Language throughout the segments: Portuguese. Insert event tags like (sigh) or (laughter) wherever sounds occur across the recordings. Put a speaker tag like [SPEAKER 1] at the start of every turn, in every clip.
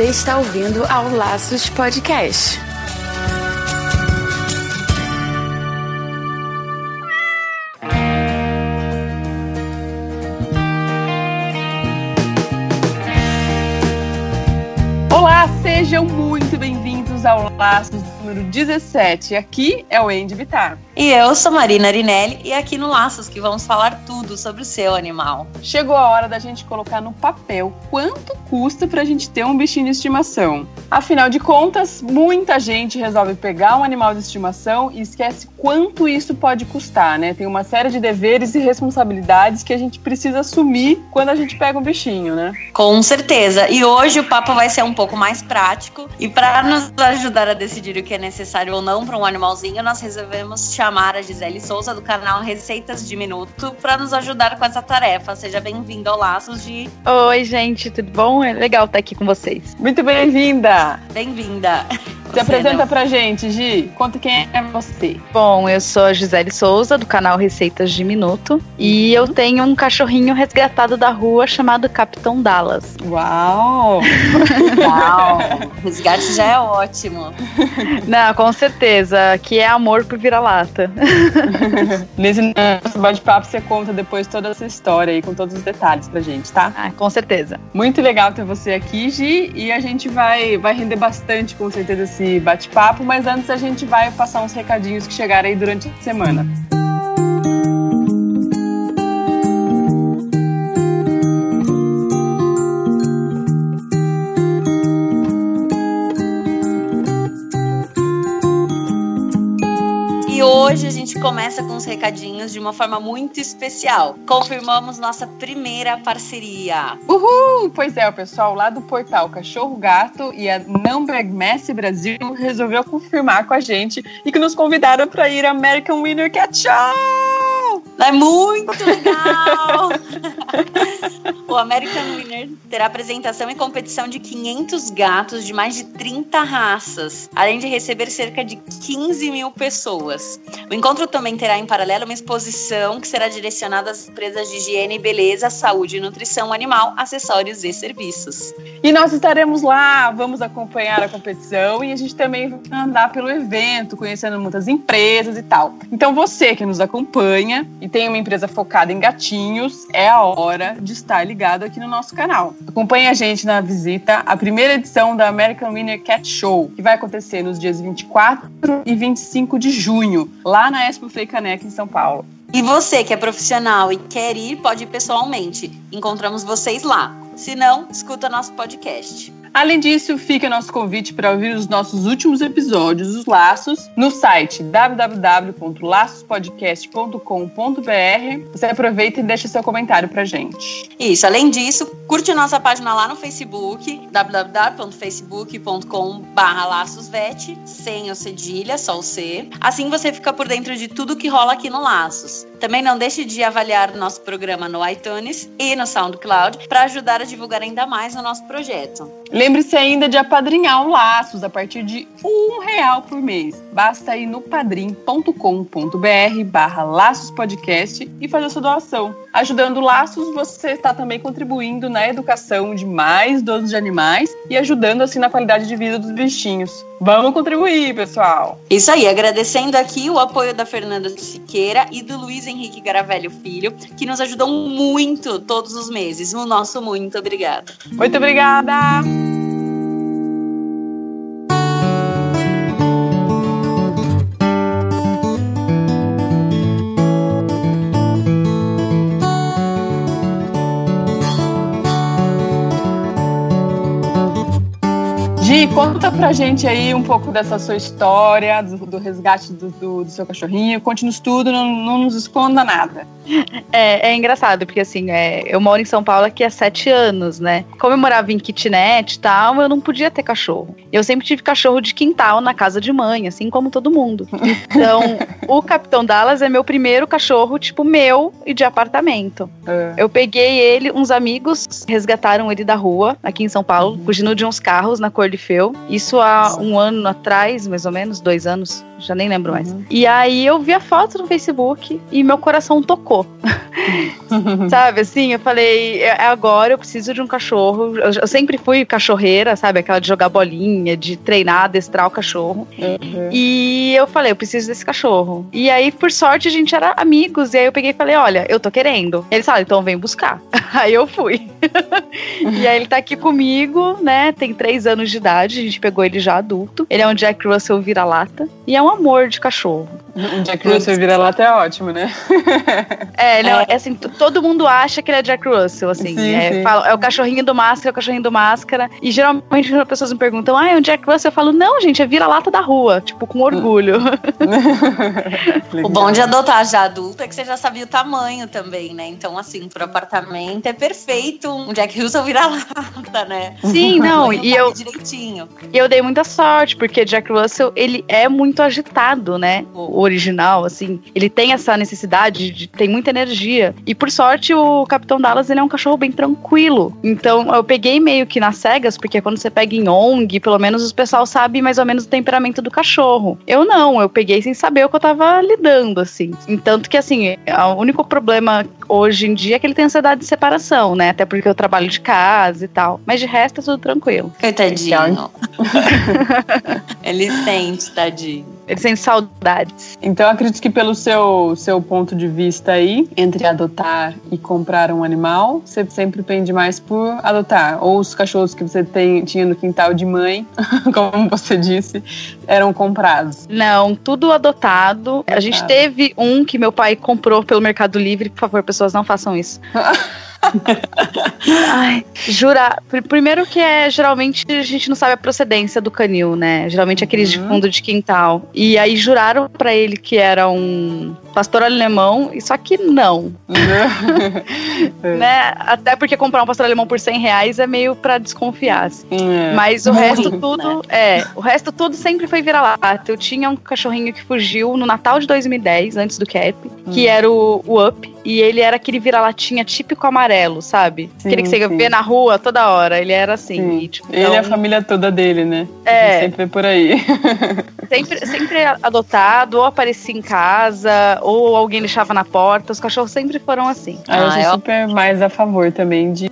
[SPEAKER 1] Você está ouvindo ao Laços Podcast.
[SPEAKER 2] Olá, sejam muito bem-vindos ao Laços número 17. Aqui é o Andy Vitar.
[SPEAKER 3] E eu sou Marina Arinelli e aqui no Laços que vamos falar tudo sobre o seu animal.
[SPEAKER 2] Chegou a hora da gente colocar no papel quanto custa pra gente ter um bichinho de estimação. Afinal de contas, muita gente resolve pegar um animal de estimação e esquece quanto isso pode custar, né? Tem uma série de deveres e responsabilidades que a gente precisa assumir quando a gente pega um bichinho, né?
[SPEAKER 3] Com certeza. E hoje o papo vai ser um pouco mais prático e para nos ajudar a decidir o que é necessário ou não para um animalzinho, nós resolvemos chamar a Gisele Souza do canal Receitas de Minuto para nos ajudar com essa tarefa. Seja bem-vinda ao Laços de.
[SPEAKER 4] Oi, gente, tudo bom? É legal estar aqui com vocês.
[SPEAKER 2] Muito bem-vinda!
[SPEAKER 3] Bem-vinda!
[SPEAKER 2] Se apresenta não. pra gente, Gi. Conta quem é você.
[SPEAKER 4] Bom, eu sou a Gisele Souza, do canal Receitas de Minuto. E eu tenho um cachorrinho resgatado da rua chamado Capitão Dallas.
[SPEAKER 2] Uau! (laughs)
[SPEAKER 3] Uau! (laughs) Resgate já é ótimo.
[SPEAKER 4] Não, com certeza. Que é amor por vira-lata. (laughs)
[SPEAKER 2] Nesse bate-papo você conta depois toda essa história aí, com todos os detalhes pra gente, tá?
[SPEAKER 4] Ah, com certeza.
[SPEAKER 2] Muito legal ter você aqui, Gi. E a gente vai, vai render bastante, com certeza, esse bate-papo, mas antes a gente vai passar uns recadinhos que chegaram aí durante a semana.
[SPEAKER 3] Começa com os recadinhos de uma forma muito especial. Confirmamos nossa primeira parceria.
[SPEAKER 2] Uhul! Pois é, o pessoal lá do portal Cachorro Gato e a Number Messi Brasil resolveu confirmar com a gente e que nos convidaram para ir ao American Winner Cat Show!
[SPEAKER 3] É muito legal! (laughs) o American Winner terá apresentação e competição de 500 gatos de mais de 30 raças, além de receber cerca de 15 mil pessoas. O encontro também terá em paralelo uma exposição que será direcionada às empresas de higiene e beleza, saúde e nutrição animal, acessórios e serviços.
[SPEAKER 2] E nós estaremos lá, vamos acompanhar a competição e a gente também vai andar pelo evento, conhecendo muitas empresas e tal. Então você que nos acompanha e tem uma empresa focada em gatinhos, é a hora de estar ligado aqui no nosso canal. Acompanhe a gente na visita à primeira edição da American Winner Cat Show, que vai acontecer nos dias 24 e 25 de junho, lá na Expo Frei Caneca, em São Paulo.
[SPEAKER 3] E você que é profissional e quer ir, pode ir pessoalmente. Encontramos vocês lá. Se não, escuta nosso podcast.
[SPEAKER 2] Além disso, fica nosso convite para ouvir os nossos últimos episódios dos Laços no site www.laçospodcast.com.br. Você aproveita e deixa seu comentário pra gente.
[SPEAKER 3] Isso, além disso, curte nossa página lá no Facebook, www.facebook.com/laçosvet, sem o cedilha, só o C. Assim você fica por dentro de tudo que rola aqui no Laços. Também não deixe de avaliar nosso programa no iTunes e no SoundCloud para ajudar a divulgar ainda mais o nosso projeto.
[SPEAKER 2] Lembre-se ainda de apadrinhar o Laços a partir de um real por mês. Basta ir no padrim.com.br barra Laços Podcast e fazer sua doação. Ajudando Laços, você está também contribuindo na educação de mais donos de animais e ajudando assim na qualidade de vida dos bichinhos. Vamos contribuir, pessoal!
[SPEAKER 3] Isso aí, agradecendo aqui o apoio da Fernanda Siqueira e do Luiz Henrique Garavelho Filho, que nos ajudam muito todos os meses. O nosso muito obrigado.
[SPEAKER 2] Muito obrigada! Conta pra gente aí um pouco dessa sua história, do, do resgate do, do, do, seu cachorrinho. Conte-nos tudo, não, não, nos esconda nada. (laughs)
[SPEAKER 4] É, é engraçado, porque assim, é, eu moro em São Paulo aqui há sete anos, né? Como eu morava em kitnet e tal, eu não podia ter cachorro. Eu sempre tive cachorro de quintal na casa de mãe, assim como todo mundo. Então, (laughs) o Capitão Dallas é meu primeiro cachorro, tipo, meu e de apartamento. É. Eu peguei ele, uns amigos resgataram ele da rua, aqui em São Paulo, uhum. fugindo de uns carros na cor de Feu. Isso há um ano atrás, mais ou menos, dois anos. Já nem lembro mais. E aí eu vi a foto no Facebook e meu coração tocou. (laughs) sabe, assim, eu falei, é agora, eu preciso de um cachorro. Eu, eu, sempre fui cachorreira, sabe? Aquela de jogar bolinha, de treinar, adestrar o cachorro. Uhum. E eu falei, eu preciso desse cachorro. E aí, por sorte, a gente era amigos. E aí eu peguei e falei, olha, eu tô querendo. Eles falaram, então vem buscar. (laughs) aí eu fui. e aí ele tá aqui comigo, né? Tem três anos de idade, a gente pegou ele já adulto. Ele é um Jack Russell vira-lata. E é um amor de cachorro. (laughs)
[SPEAKER 2] Um Jack Russell vira-lata é ótimo, né? (laughs)
[SPEAKER 4] é, não, é assim, todo mundo acha que ele é Jack Russell, assim. Sim, é, sim. Fala, é, o cachorrinho do máscara, é o cachorrinho do máscara. E geralmente quando as pessoas me perguntam, ah, é um Jack Russell? Eu falo, não, gente, é vira-lata da rua. Tipo, com orgulho. (laughs)
[SPEAKER 3] o bom de adotar já adulto é que você já sabia o tamanho também, né? Então, assim, pro apartamento é perfeito um Jack Russell vira-lata, né?
[SPEAKER 4] Sim, não, e eu... Direitinho. E eu dei muita sorte, porque Jack Russell, ele é muito agitado, né? O original, assim. Ele tem essa necessidade de... tem muita energia. E por sorte, o Capitão Dallas, ele é um cachorro bem tranquilo. Então, eu peguei meio que nas cegas, porque quando você pega em ONG, pelo menos os pessoal sabe mais ou menos o temperamento do cachorro. Eu não, eu peguei sem saber o que eu tava lidando, assim. Entanto que, assim, o único problema hoje em dia é que ele tem ansiedade de separação, né? Até porque eu trabalho de casa e tal. Mas de resto é tudo tranquilo.
[SPEAKER 3] Coitadinho. (laughs) ele sente, tadinho.
[SPEAKER 4] Ele sente saudades.
[SPEAKER 2] Então acredito que pelo seu, seu ponto de vista aí, entre adotar e comprar um animal, você sempre pende mais por adotar. Ou os cachorros que você tem, tinha no quintal de mãe, (laughs) como você disse, eram comprados.
[SPEAKER 4] Não, tudo adotado. A gente teve um que meu pai comprou pelo Mercado Livre. Por favor, pessoas, não façam isso. (laughs) Ai, jurar. Primeiro que é, geralmente, a gente não sabe a procedência do canil, né? Geralmente aqueles uhum. de fundo de quintal. E aí juraram para ele que era um pastor alemão, e só que não. Uhum. (laughs) (laughs) né? Até porque comprar um pastor alemão por 100 reais é meio pra desconfiar. Assim. É. Mas o Muito, resto tudo, né? é, o resto tudo sempre foi vira-lata. Eu tinha um cachorrinho que fugiu no Natal de 2010, antes do Cap, hum. que era o, o Up, e ele era aquele vira-latinha típico amarelo, sabe? Sim, aquele que você sim. vê na rua toda hora. Ele era assim.
[SPEAKER 2] E, tipo, ele então... é a família toda dele, né? É. Sempre por aí. (laughs)
[SPEAKER 4] sempre, sempre adotado, ou aparecia em casa, ou alguém deixava na porta. Os cachorros sempre foram assim.
[SPEAKER 2] Ah, eu sou ah, super mais a favor também de,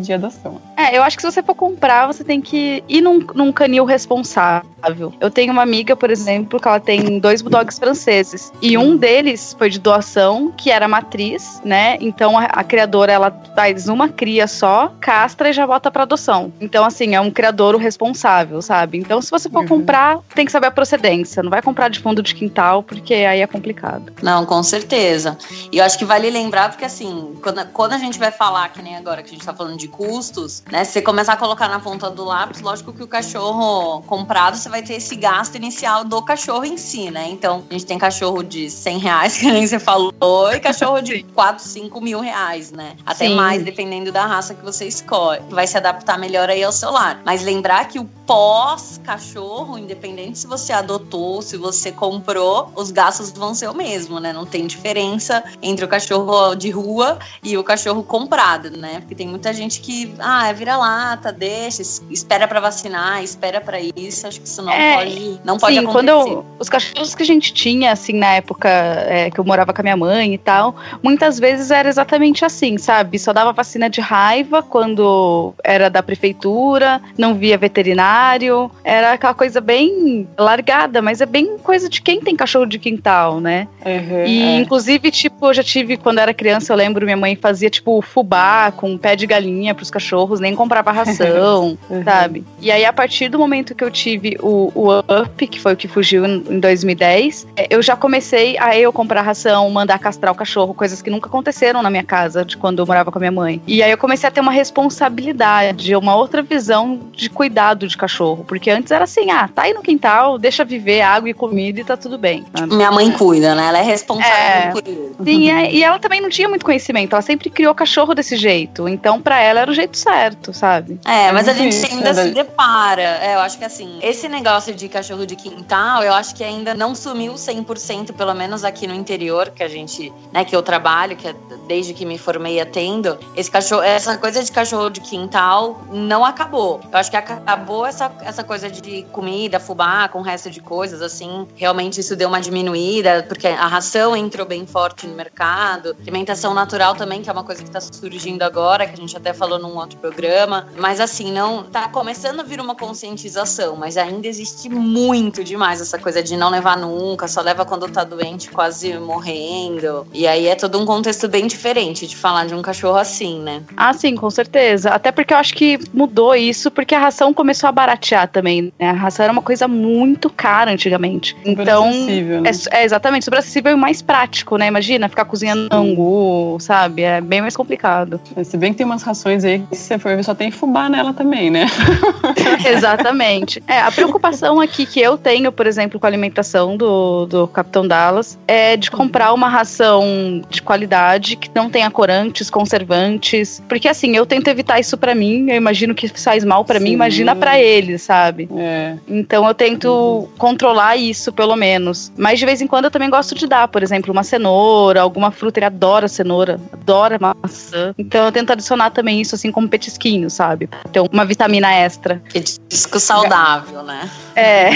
[SPEAKER 2] de adoção.
[SPEAKER 4] É, eu acho que se você for comprar, você tem que ir num, num canil responsável. Eu tenho uma amiga, por exemplo, que ela tem dois bulldogs franceses. E um deles foi de doação, que era matriz, né? Então a, a criadora, ela faz uma cria só, castra e já bota pra adoção. Então, assim, é um criador responsável, sabe? Então, se você for uhum. comprar, tem que saber a procedência. Não vai comprar de fundo de quintal, porque aí é complicado.
[SPEAKER 3] Não, com certeza. E eu acho que vale lembrar, porque assim, quando, quando a gente vai falar, que nem agora que a gente tá falando de custos, né? Se você começar a colocar na ponta do lápis, lógico que o cachorro comprado, você vai ter esse gasto inicial do cachorro em si, né? Então, a gente tem cachorro de 100 reais, (laughs) que nem você falou, e cachorro de 4, 5 mil reais, né? Até Sim. mais, dependendo da raça que você escolhe. Vai se adaptar melhor aí ao seu lar. Mas lembrar que o pós-cachorro, independente se você adotou, se você comprou, os gastos vão ser o mesmo, né? Não tem diferença entre o cachorro de rua e o cachorro comprado, né? Porque tem muita gente que, ah, é vira-lata, deixa, espera para vacinar, espera para isso. Acho que isso não é, pode, não pode sim, acontecer. Quando eu,
[SPEAKER 4] os cachorros que a gente tinha, assim, na época é, que eu morava com a minha mãe e tal, muitas vezes era exatamente assim, sabe? Só dava vacina de raiva quando era da prefeitura, não via veterinário, era aquela coisa bem largada, mas é bem coisa de quem tem cachorro de quintal, né? Uhum, e, é. inclusive, tipo, eu já tive, quando era criança, eu lembro, minha mãe fazia, tipo, fubá com pé de galinha pros cachorros, nem comprava ração, (laughs) uhum. sabe? E aí, a partir do momento que eu tive o, o Up, que foi o que fugiu em 2010, é, eu já comecei a eu comprar ração, mandar castrar o cachorro, coisas que nunca aconteceram na minha casa, de quando eu morava com a minha mãe. E aí eu comecei a ter uma responsabilidade, uma outra visão de cuidado de cachorro. Porque antes era assim, ah, tá aí no quintal, deixa viver água e comida e tá tudo bem.
[SPEAKER 3] Sabe? Minha mãe cuida, né? Ela é responsável é.
[SPEAKER 4] Sim, é, e ela também não tinha muito conhecimento, ela sempre criou cachorro desse jeito. Então, para ela era o jeito certo, sabe?
[SPEAKER 3] É, mas a gente ainda se depara. É, eu acho que assim, esse negócio de cachorro de quintal, eu acho que ainda não sumiu 100%, pelo menos aqui no interior, que a gente, né, que eu trabalho trabalho, que é desde que me formei atendo, esse cachorro, essa coisa de cachorro de quintal não acabou. Eu acho que acabou essa, essa coisa de comida, fubá com resto de coisas, assim. Realmente isso deu uma diminuída, porque a ração entrou bem forte no mercado. Alimentação natural também, que é uma coisa que está surgindo agora, que a gente até falou num outro programa. Mas assim, não tá começando a vir uma conscientização, mas ainda existe muito demais essa coisa de não levar nunca, só leva quando tá doente, quase morrendo. E aí é todo um contexto bem diferente de falar de um cachorro assim, né?
[SPEAKER 4] Ah, sim, com certeza. Até porque eu acho que mudou isso porque a ração começou a baratear também. Né? A ração era uma coisa muito cara antigamente.
[SPEAKER 2] Super
[SPEAKER 4] então,
[SPEAKER 2] acessível, né?
[SPEAKER 4] é, é exatamente, super acessível e mais prático, né? Imagina ficar cozinhando angu, sabe? É bem mais complicado.
[SPEAKER 2] Se bem que tem umas rações aí que se você for ver só tem fubá nela também, né? (laughs)
[SPEAKER 4] Exatamente. É, a preocupação aqui que eu tenho, por exemplo, com a alimentação do, do Capitão Dallas, é de comprar uma ração de qualidade que não tenha corantes, conservantes. Porque assim, eu tento evitar isso pra mim, eu imagino que faz mal pra mim, imagina pra eles, sabe?
[SPEAKER 2] É.
[SPEAKER 4] Então eu tento controlar isso, pelo menos. Mas de vez em quando eu também gosto de dar, por exemplo, uma cenoura, alguma fruta. Ele adora cenoura, adora maçã. Então eu tento adicionar também isso, assim, como petisquinho, sabe? Ter uma vitamina extra.
[SPEAKER 3] Petisco saudável, né?
[SPEAKER 4] É.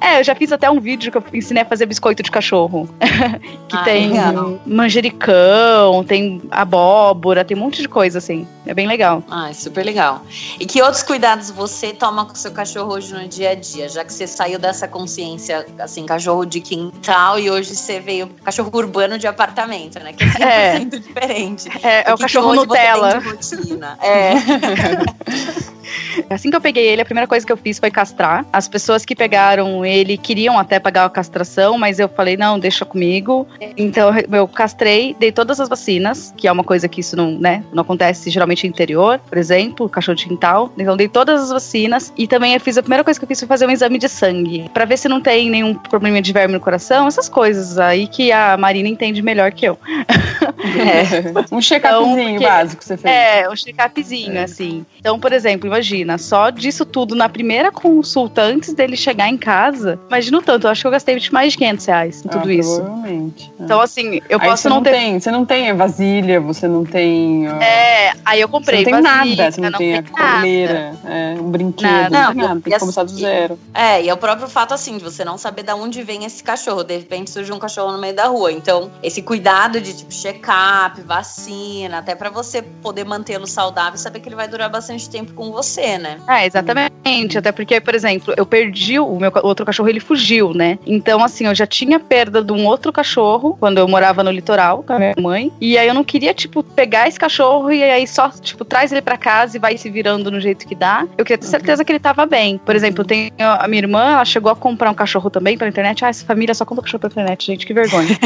[SPEAKER 4] (laughs) é, eu já fiz até um vídeo que eu ensinei a fazer biscoito de cachorro. (laughs) que
[SPEAKER 3] Ah,
[SPEAKER 4] tem
[SPEAKER 3] legal.
[SPEAKER 4] manjericão, tem abóbora, tem um monte de coisa, assim. É bem legal.
[SPEAKER 3] Ah, é super legal. E que outros cuidados você toma com o seu cachorro hoje no dia a dia? Já que você saiu dessa consciência, assim, cachorro de quintal e hoje você veio cachorro urbano de apartamento, né? Que é 100% (laughs) diferente.
[SPEAKER 4] É, é o cachorro Nutella.
[SPEAKER 3] de rotina? É. (laughs)
[SPEAKER 4] Assim que eu peguei ele, a primeira coisa que eu fiz foi castrar. As pessoas que pegaram ele queriam até pagar a castração, mas eu falei, não, deixa comigo. Então eu castrei, dei todas as vacinas, que é uma coisa que isso não, né, não acontece geralmente no interior, por exemplo, cachorro de quintal. Então dei todas as vacinas e também eu fiz, a primeira coisa que eu fiz foi fazer um exame de sangue, pra ver se não tem nenhum problema de verme no coração, essas coisas aí que a Marina entende melhor que eu.
[SPEAKER 2] Um check-upzinho
[SPEAKER 4] Então,
[SPEAKER 2] básico que você fez.
[SPEAKER 4] É, um check-upzinho, assim. Então, por exemplo, imagina, só disso tudo na primeira consulta, antes dele chegar em casa, imagina o tanto, eu acho que eu gastei mais de 500 reais em
[SPEAKER 2] Ah,
[SPEAKER 4] tudo isso.
[SPEAKER 2] Provavelmente.
[SPEAKER 4] Então, assim, eu
[SPEAKER 2] Aí
[SPEAKER 4] posso não,
[SPEAKER 2] não tem, você não tem vasilha, você não tem. ó,
[SPEAKER 4] É, aí eu
[SPEAKER 2] você
[SPEAKER 4] comprei
[SPEAKER 2] não tem
[SPEAKER 4] vasilha,
[SPEAKER 2] nada, você não, tem a coleira, é, um brinquedo,
[SPEAKER 4] Nada.
[SPEAKER 2] não,
[SPEAKER 3] Não,
[SPEAKER 2] tem nada, tem que começar do
[SPEAKER 3] assim-
[SPEAKER 2] zero.
[SPEAKER 3] É, e é o próprio fato, assim, de você não saber de onde vem esse cachorro. De repente surge um cachorro no meio da rua. Então, esse cuidado de, tipo, check-up, vacina, até pra você poder mantê-lo saudável e saber que ele vai durar bastante tempo com você, né?
[SPEAKER 4] É, exatamente. Até porque, por exemplo, eu perdi o meu outro cachorro, ele fugiu, né? Então, assim, eu já tinha perda de um outro cachorro quando eu morava no litoral com a minha mãe. E aí eu não queria, tipo, pegar esse cachorro e aí só, tipo, traz ele pra casa e vai se virando no jeito que dá. Eu queria ter certeza que ele tava bem. Por exemplo, tem a minha irmã, ela chegou a comprar um cachorro também pela internet. Ah, essa família só compra cachorro pela internet, gente, que vergonha. (laughs)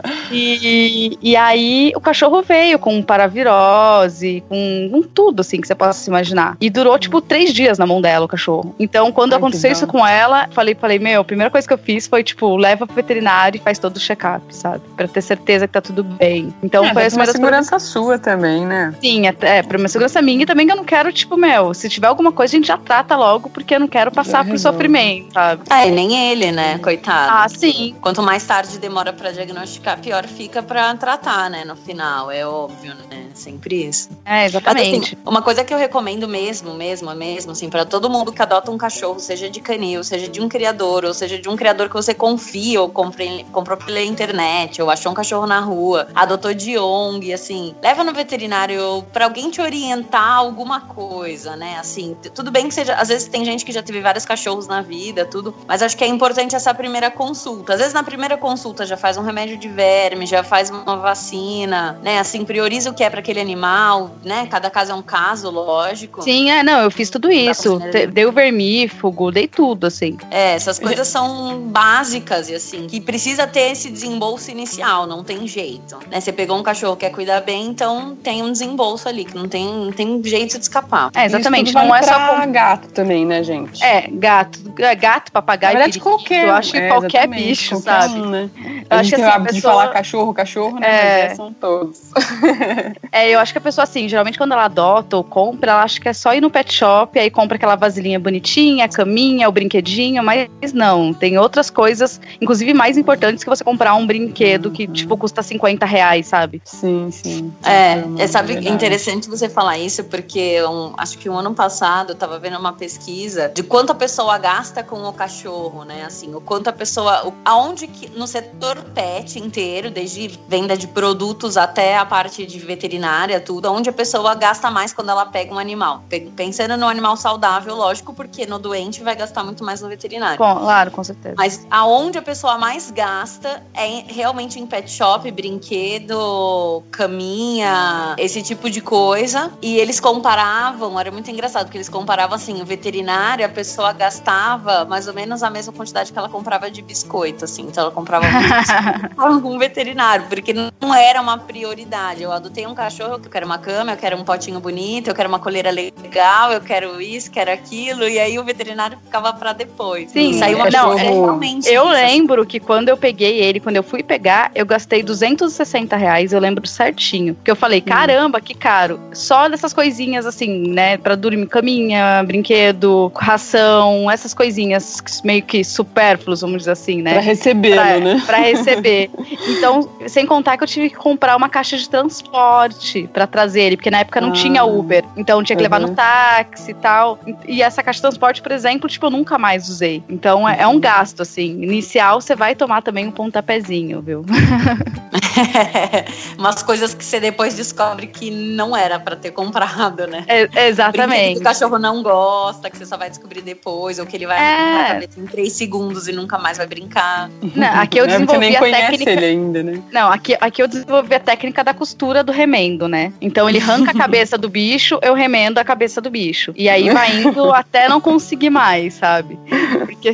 [SPEAKER 4] (laughs) E, e aí o cachorro veio com paravirose, com, com tudo assim que você possa se imaginar. E durou tipo três dias na mão dela o cachorro. Então quando
[SPEAKER 2] Ai,
[SPEAKER 4] aconteceu isso com ela, falei, falei, meu, a primeira coisa que eu fiz foi tipo, leva pro veterinário e faz todo o check-up, sabe? Pra ter certeza que tá tudo bem. Então
[SPEAKER 2] é,
[SPEAKER 4] foi essa
[SPEAKER 2] uma
[SPEAKER 4] das
[SPEAKER 2] segurança sua também, né?
[SPEAKER 4] Sim, até, é, pra minha segurança minha e também que eu não quero, tipo, meu, se tiver alguma coisa, a gente já trata logo, porque eu não quero passar por
[SPEAKER 2] resolve.
[SPEAKER 4] sofrimento, sabe?
[SPEAKER 3] É, nem ele, né? Coitado.
[SPEAKER 4] Ah, sim.
[SPEAKER 3] Quanto mais tarde demora pra diagnosticar, pior fica pra tratar, né? No final, é óbvio, né? Sempre isso.
[SPEAKER 4] É,
[SPEAKER 3] Mas,
[SPEAKER 4] exatamente.
[SPEAKER 3] assim, uma coisa que eu recomendo mesmo, mesmo, mesmo, assim, para todo mundo que adota um cachorro, seja de canil, seja de um criador, ou seja de um criador que você confia, ou compre- comprou pela internet, ou achou um cachorro na rua, adotou de ONG, assim, leva no veterinário pra alguém te orientar alguma coisa, né? Assim, tudo bem que seja, às vezes tem gente que já teve vários cachorros na vida, tudo, mas acho que é importante essa primeira consulta. Às vezes na primeira consulta já faz um remédio de verme, já faz uma vacina, né? Assim, prioriza o que é para aquele animal, né? Cada caso é um caso, lógico.
[SPEAKER 4] Sim, é, não, eu fiz tudo isso. o vermífugo, dei tudo, assim.
[SPEAKER 3] É, essas coisas são básicas e assim, que precisa ter esse desembolso inicial, não tem jeito. Né? Você pegou um cachorro que quer cuidar bem, então tem um desembolso ali, que não tem, não tem jeito de escapar.
[SPEAKER 4] É, exatamente.
[SPEAKER 2] Isso tudo
[SPEAKER 4] Não é
[SPEAKER 2] vale
[SPEAKER 4] só.
[SPEAKER 2] pra gato também, né, gente?
[SPEAKER 4] É, gato, é, gato, papagaio,
[SPEAKER 2] Na verdade,
[SPEAKER 4] periquito,
[SPEAKER 2] qualquer.
[SPEAKER 4] eu acho que
[SPEAKER 2] é,
[SPEAKER 4] qualquer bicho,
[SPEAKER 2] qualquer
[SPEAKER 4] sabe?
[SPEAKER 2] um, né?
[SPEAKER 4] Eu
[SPEAKER 2] a
[SPEAKER 4] acho
[SPEAKER 2] gente
[SPEAKER 4] que
[SPEAKER 2] tem
[SPEAKER 4] assim,
[SPEAKER 2] o
[SPEAKER 4] a
[SPEAKER 2] hábito de
[SPEAKER 4] pessoa-
[SPEAKER 2] falar cachorro, cachorro, né?
[SPEAKER 4] É.
[SPEAKER 2] Mas é, são todos. (laughs)
[SPEAKER 4] É, eu acho que a pessoa, assim, geralmente quando ela adota ou compra, ela acha que é só ir no pet shop, aí compra aquela vasilhinha bonitinha, a caminha, o brinquedinho, mas não, tem outras coisas, inclusive mais importantes que você comprar um brinquedo que, tipo, custa 50 reais, sabe?
[SPEAKER 2] Sim, sim.
[SPEAKER 3] É, é sabe, verdade. interessante você falar isso, porque um, acho que um ano passado eu tava vendo uma pesquisa de quanto a pessoa gasta com o cachorro, né? Assim, o quanto a pessoa. O, aonde que. No setor pet inteiro, desde venda de produtos até a parte de veterinária, tudo, onde a pessoa gasta mais quando ela pega um animal. Pensando no animal saudável, lógico, porque no doente vai gastar muito mais no veterinário.
[SPEAKER 4] Com, claro, com certeza.
[SPEAKER 3] Mas aonde a pessoa mais gasta é realmente em pet shop, brinquedo, caminha, esse tipo de coisa. E eles comparavam, era muito engraçado, porque eles comparavam assim, o veterinário, a pessoa gastava mais ou menos a mesma quantidade que ela comprava de biscoito, assim. Então ela comprava (laughs) um veterinário, porque não era uma prioridade. Eu adotei um cachorro, eu quero uma cama, eu quero um potinho bonito, eu quero uma coleira legal, eu quero isso, quero aquilo, e aí o veterinário ficava para depois.
[SPEAKER 4] Sim, saiu uma não, é, realmente. Eu lembro que quando eu peguei ele, quando eu fui pegar, eu gastei 260 reais, eu lembro certinho. Porque eu falei, caramba, que caro. Só dessas coisinhas assim, né, para dormir caminha, brinquedo, ração, essas coisinhas meio que supérfluos, vamos dizer assim, né?
[SPEAKER 2] Pra recebê-lo, né?
[SPEAKER 4] Pra (laughs) receber. então, sem contar que eu tive que comprar uma caixa de transporte para trazer ele, porque na época não ah, tinha Uber. Então tinha que levar no táxi e tal. E essa caixa de transporte, por exemplo, tipo, eu nunca mais usei. Então é, é um gasto, assim. Inicial, você vai tomar também um pontapézinho, (laughs)
[SPEAKER 3] Umas coisas que você depois descobre que não era para ter comprado, né?
[SPEAKER 4] É, exatamente.
[SPEAKER 3] Que o cachorro não gosta, que você só vai descobrir depois, ou que ele vai é. na cabeça em três segundos e nunca mais vai brincar.
[SPEAKER 4] Não, aqui eu desenvolvi
[SPEAKER 2] nem
[SPEAKER 4] a técnica.
[SPEAKER 2] Ele ainda, né?
[SPEAKER 4] Não, aqui, aqui eu desenvolvi a técnica da costura do remendo, né? Então ele arranca a (laughs) cabeça do bicho, eu remendo a cabeça do bicho. E aí vai (laughs) indo até não conseguir mais, sabe? Porque,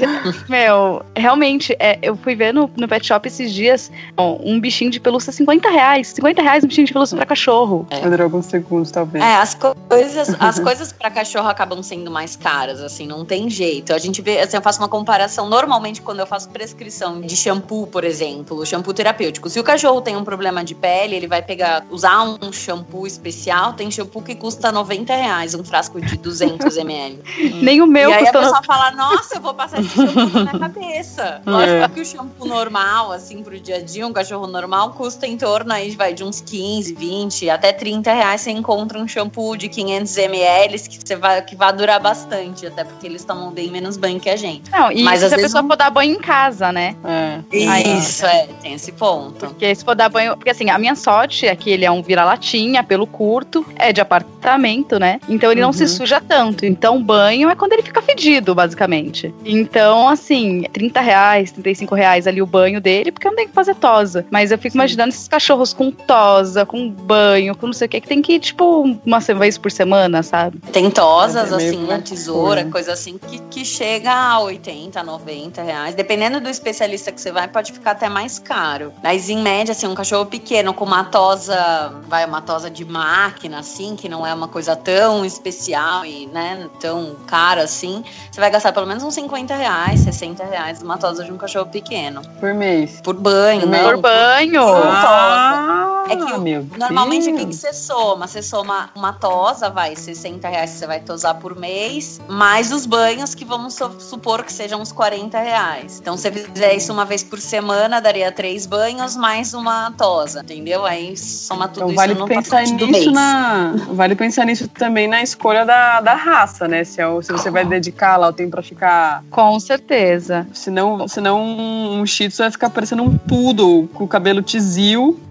[SPEAKER 4] meu, realmente, é, eu fui ver no, no pet shop esses dias um bichinho de pelúcia 50 reais. 50 reais um bichinho de pelúcia pra cachorro.
[SPEAKER 2] É. Durou alguns segundos, talvez.
[SPEAKER 3] É, as coisas, as (laughs) coisas pra cachorro acabam sendo mais caras, assim, não tem jeito. A gente vê, assim, eu faço uma comparação. Normalmente, quando eu faço prescrição de shampoo, por exemplo, shampoo terapêutico, se o cachorro tem um problema de pele, ele vai pegar, usar um shampoo especial. Tem shampoo que custa 90 reais, um frasco de 200 ml. (laughs)
[SPEAKER 4] Nem o meu
[SPEAKER 3] E aí
[SPEAKER 4] custa
[SPEAKER 3] a pessoa fala, nossa, eu vou passar esse shampoo na cabeça. (laughs) Lógico é. que o shampoo normal, assim, pro dia a dia, um cachorro normal, custa em torno aí, vai de uns 15, 20, até 30 reais. Você encontra um shampoo de 500 ml que, você vai, que vai durar bastante, até porque eles tomam bem menos banho que a gente.
[SPEAKER 4] Não, e Mas, se a pessoa não... for dar banho em casa, né?
[SPEAKER 3] É. Isso, é, tem esse ponto.
[SPEAKER 4] Porque se for dar banho. Porque assim, a minha sorte é que ele é um vira-latinha, pelo curto, é de apartamento, né? Então ele não se uhum. suja tanto. Então banho é quando ele fica fedido, basicamente. Então, assim, 30 reais, 35 reais ali o banho dele, porque eu não tenho que fazer tosa. Mas eu fico Sim. imaginando esses cachorros com tosa, com banho, com não sei o que, que tem que ir, tipo, uma vez por semana, sabe?
[SPEAKER 3] Tem tosas, é assim, na tesoura, coisa assim, que, que chega a 80, 90 reais. Dependendo do especialista que você vai, pode ficar até mais caro. Mas, em média, assim, um cachorro pequeno com uma tosa, vai, uma tosa de máquina, assim, que não é uma coisa tão especial e, né, tão cara assim, você vai gastar pelo menos uns 50 reais, 60 reais numa tosa de um cachorro pequeno.
[SPEAKER 2] Por mês?
[SPEAKER 3] Por banho,
[SPEAKER 4] por
[SPEAKER 3] né?
[SPEAKER 4] Por banho!
[SPEAKER 3] Ah, é que meu normalmente o que, que você soma? Você soma uma tosa, vai, 60 reais que você vai tosar por mês, mais os banhos que vamos supor que sejam uns 40 reais. Então, se você fizer isso uma vez por semana, daria três banhos mais uma tosa, entendeu? Aí soma tudo
[SPEAKER 2] então, vale
[SPEAKER 3] isso no
[SPEAKER 2] pensar nisso na Vale pensar nisso também na escolha da, da raça, né? Se, é, se você vai dedicar lá o tempo pra ficar.
[SPEAKER 4] Com certeza.
[SPEAKER 2] Senão, senão um, um shih tzu vai ficar parecendo um poodle com o cabelo tizil. (laughs)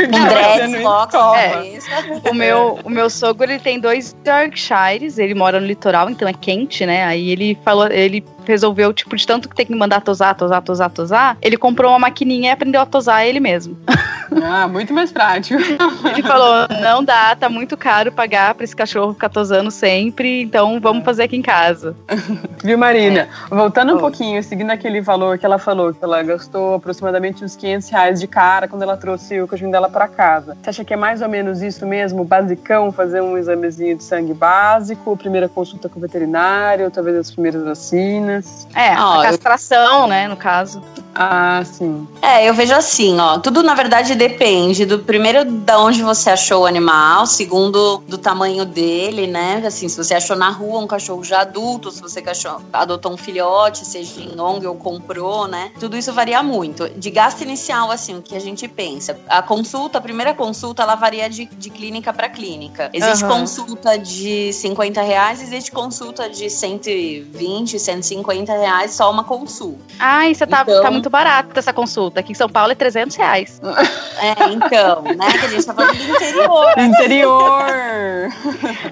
[SPEAKER 3] André, foco,
[SPEAKER 4] é. o meu O meu sogro ele tem dois Yorkshires, ele mora no litoral, então é quente, né? Aí ele falou, ele resolveu, tipo, de tanto que tem que mandar tosar, tosar, tosar, tosar, ele comprou uma maquininha e aprendeu a tosar ele mesmo. (laughs)
[SPEAKER 2] Ah, muito mais prático. (laughs)
[SPEAKER 4] Ele falou: não dá, tá muito caro pagar pra esse cachorro ficar tosando sempre, então vamos fazer aqui em casa.
[SPEAKER 2] Viu, Marina? É. Voltando um pouquinho, seguindo aquele valor que ela falou, que ela gastou aproximadamente uns 500 reais de cara quando ela trouxe o cachorro dela pra casa. Você acha que é mais ou menos isso mesmo, basicão, fazer um examezinho de sangue básico, primeira consulta com o veterinário, talvez as primeiras vacinas?
[SPEAKER 4] É, a castração, eu... né, no caso.
[SPEAKER 2] Ah, sim.
[SPEAKER 3] É, eu vejo assim, ó, tudo na verdade depende do primeiro da onde você achou o animal, segundo do tamanho dele, né? Assim, se você achou na rua um cachorro já adulto, se você cachorro, adotou um filhote, seja em ONG ou comprou, né? Tudo isso varia muito. De gasto inicial, assim, o que a gente pensa. A consulta, a primeira consulta, ela varia de, de clínica para clínica. Existe uhum. consulta de 50 reais, existe consulta de 120, 150 reais, só uma consulta.
[SPEAKER 4] Ah, isso tá, então... tá muito barato essa consulta. Aqui em São Paulo é 300 reais. (laughs)
[SPEAKER 3] É, então, né? Que a gente tá falando do interior. (laughs)
[SPEAKER 2] Interior!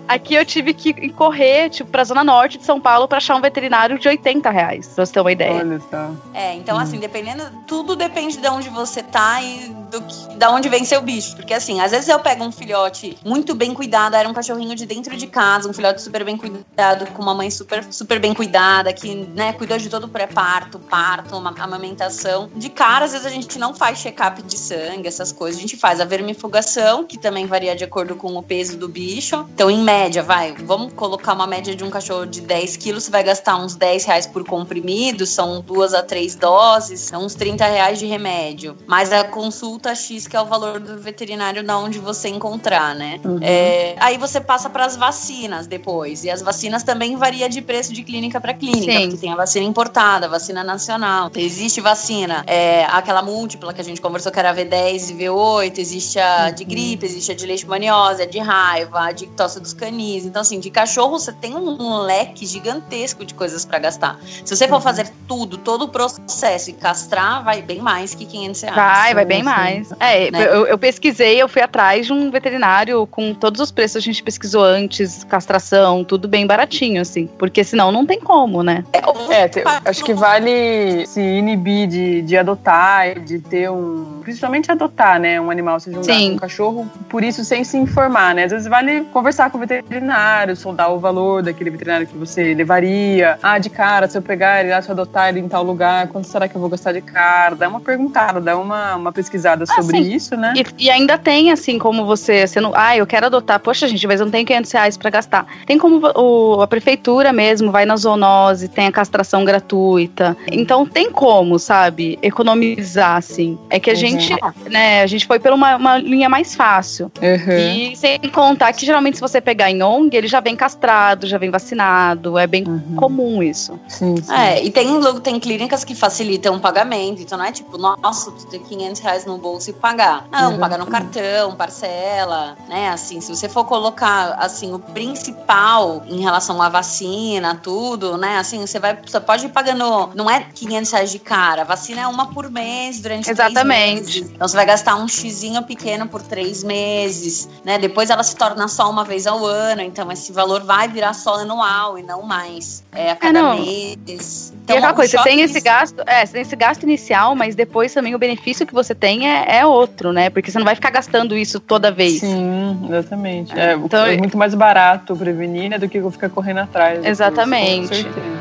[SPEAKER 4] Aqui eu tive que correr, tipo, pra Zona Norte de São Paulo pra achar um veterinário de 80 reais, pra você ter uma ideia.
[SPEAKER 2] Olha só.
[SPEAKER 3] É, então, assim, dependendo, tudo depende de onde você tá e do que, da onde vem seu bicho. Porque, assim, às vezes eu pego um filhote muito bem cuidado, era um cachorrinho de dentro de casa, um filhote super bem cuidado, com uma mãe super, super bem cuidada, que, né, cuidou de todo o pré-parto, parto, uma amamentação. De cara, às vezes a gente não faz check-up de sangue, essas coisas. A gente faz a vermifugação, que também varia de acordo com o peso do bicho. Então, em média, vai, vamos colocar uma média de um cachorro de 10 quilos, você vai gastar uns 10 reais por comprimido, são duas a três doses, são uns 30 reais de remédio. Mas a consulta X, que é o valor do veterinário da onde você encontrar, né? Uhum. É, aí você passa para as vacinas depois. E as vacinas também varia de preço de clínica para clínica. Sim. Porque tem a vacina importada, a vacina nacional. Existe vacina, é, aquela múltipla que a gente conversou que era a V10 e V8, existe a de uhum. gripe, existe a de leishmaniose, a de raiva, a de tosse dos canis. Então, assim, de cachorro você tem um leque gigantesco de coisas para gastar. Se você for uhum. fazer tudo, todo o processo e castrar, vai bem mais que 500 reais.
[SPEAKER 4] Vai, vai bem mais. É, né? eu, eu, pesquisei, eu fui atrás de um veterinário com todos os preços a gente pesquisou antes, castração, tudo bem baratinho, assim. Porque senão não tem como, né?
[SPEAKER 2] É, te, acho que vale se inibir de, de adotar, de ter um. Principalmente adotar, né? Um animal, seja um, gato, um cachorro, por isso sem se informar, né? Às vezes vale conversar com o veterinário, soldar o valor daquele veterinário que você levaria. Ah, de cara, se eu pegar ele lá, se eu adotar ele em tal lugar, quanto será que eu vou gastar de cara? Dá uma perguntada, dá uma, uma pesquisada ah, sobre sim. isso, né?
[SPEAKER 4] E, e, ainda tem, assim, como você, você não, ah, eu quero adotar, poxa, gente, mas eu não tenho 500 reais pra gastar. Tem como o, a prefeitura mesmo, vai na zoonose, tem a castração gratuita. Então tem como, sabe, economizar, assim. É que a uhum. gente, né, a gente foi por uma, uma linha mais fácil. Uhum. E sem contar que geralmente se você pegar em ONG, ele já vem castrado, já vem vacinado, é bem uhum. comum isso.
[SPEAKER 3] Sim, sim. É, e tem, tem clínicas que facilitam o pagamento, então não é tipo, nossa, tu tem 500 reais no bolso e pagar. Não, uhum. paga no cartão, parcela, né, assim, se você for colocar, assim, o principal em relação à vacina, tudo, né, assim, você vai, você pode ir pagando, não é 500 reais de cara, a vacina é uma por mês durante
[SPEAKER 4] Exatamente.
[SPEAKER 3] meses. Então você vai gastar um xizinho pequeno por três meses, né, depois ela se torna só uma vez ao ano, então esse valor vai virar só anual e não mais é, a cada é, mês.
[SPEAKER 4] Então, e aquela coisa, você tem esse gasto, é, você tem esse gasto inicial, mas depois também o benefício que você tem é, é, outro, né? Porque você não vai ficar gastando isso toda vez.
[SPEAKER 2] Sim, exatamente. É, então, é muito mais barato prevenir né, do que ficar correndo atrás.
[SPEAKER 4] Exatamente. Depois, com certeza.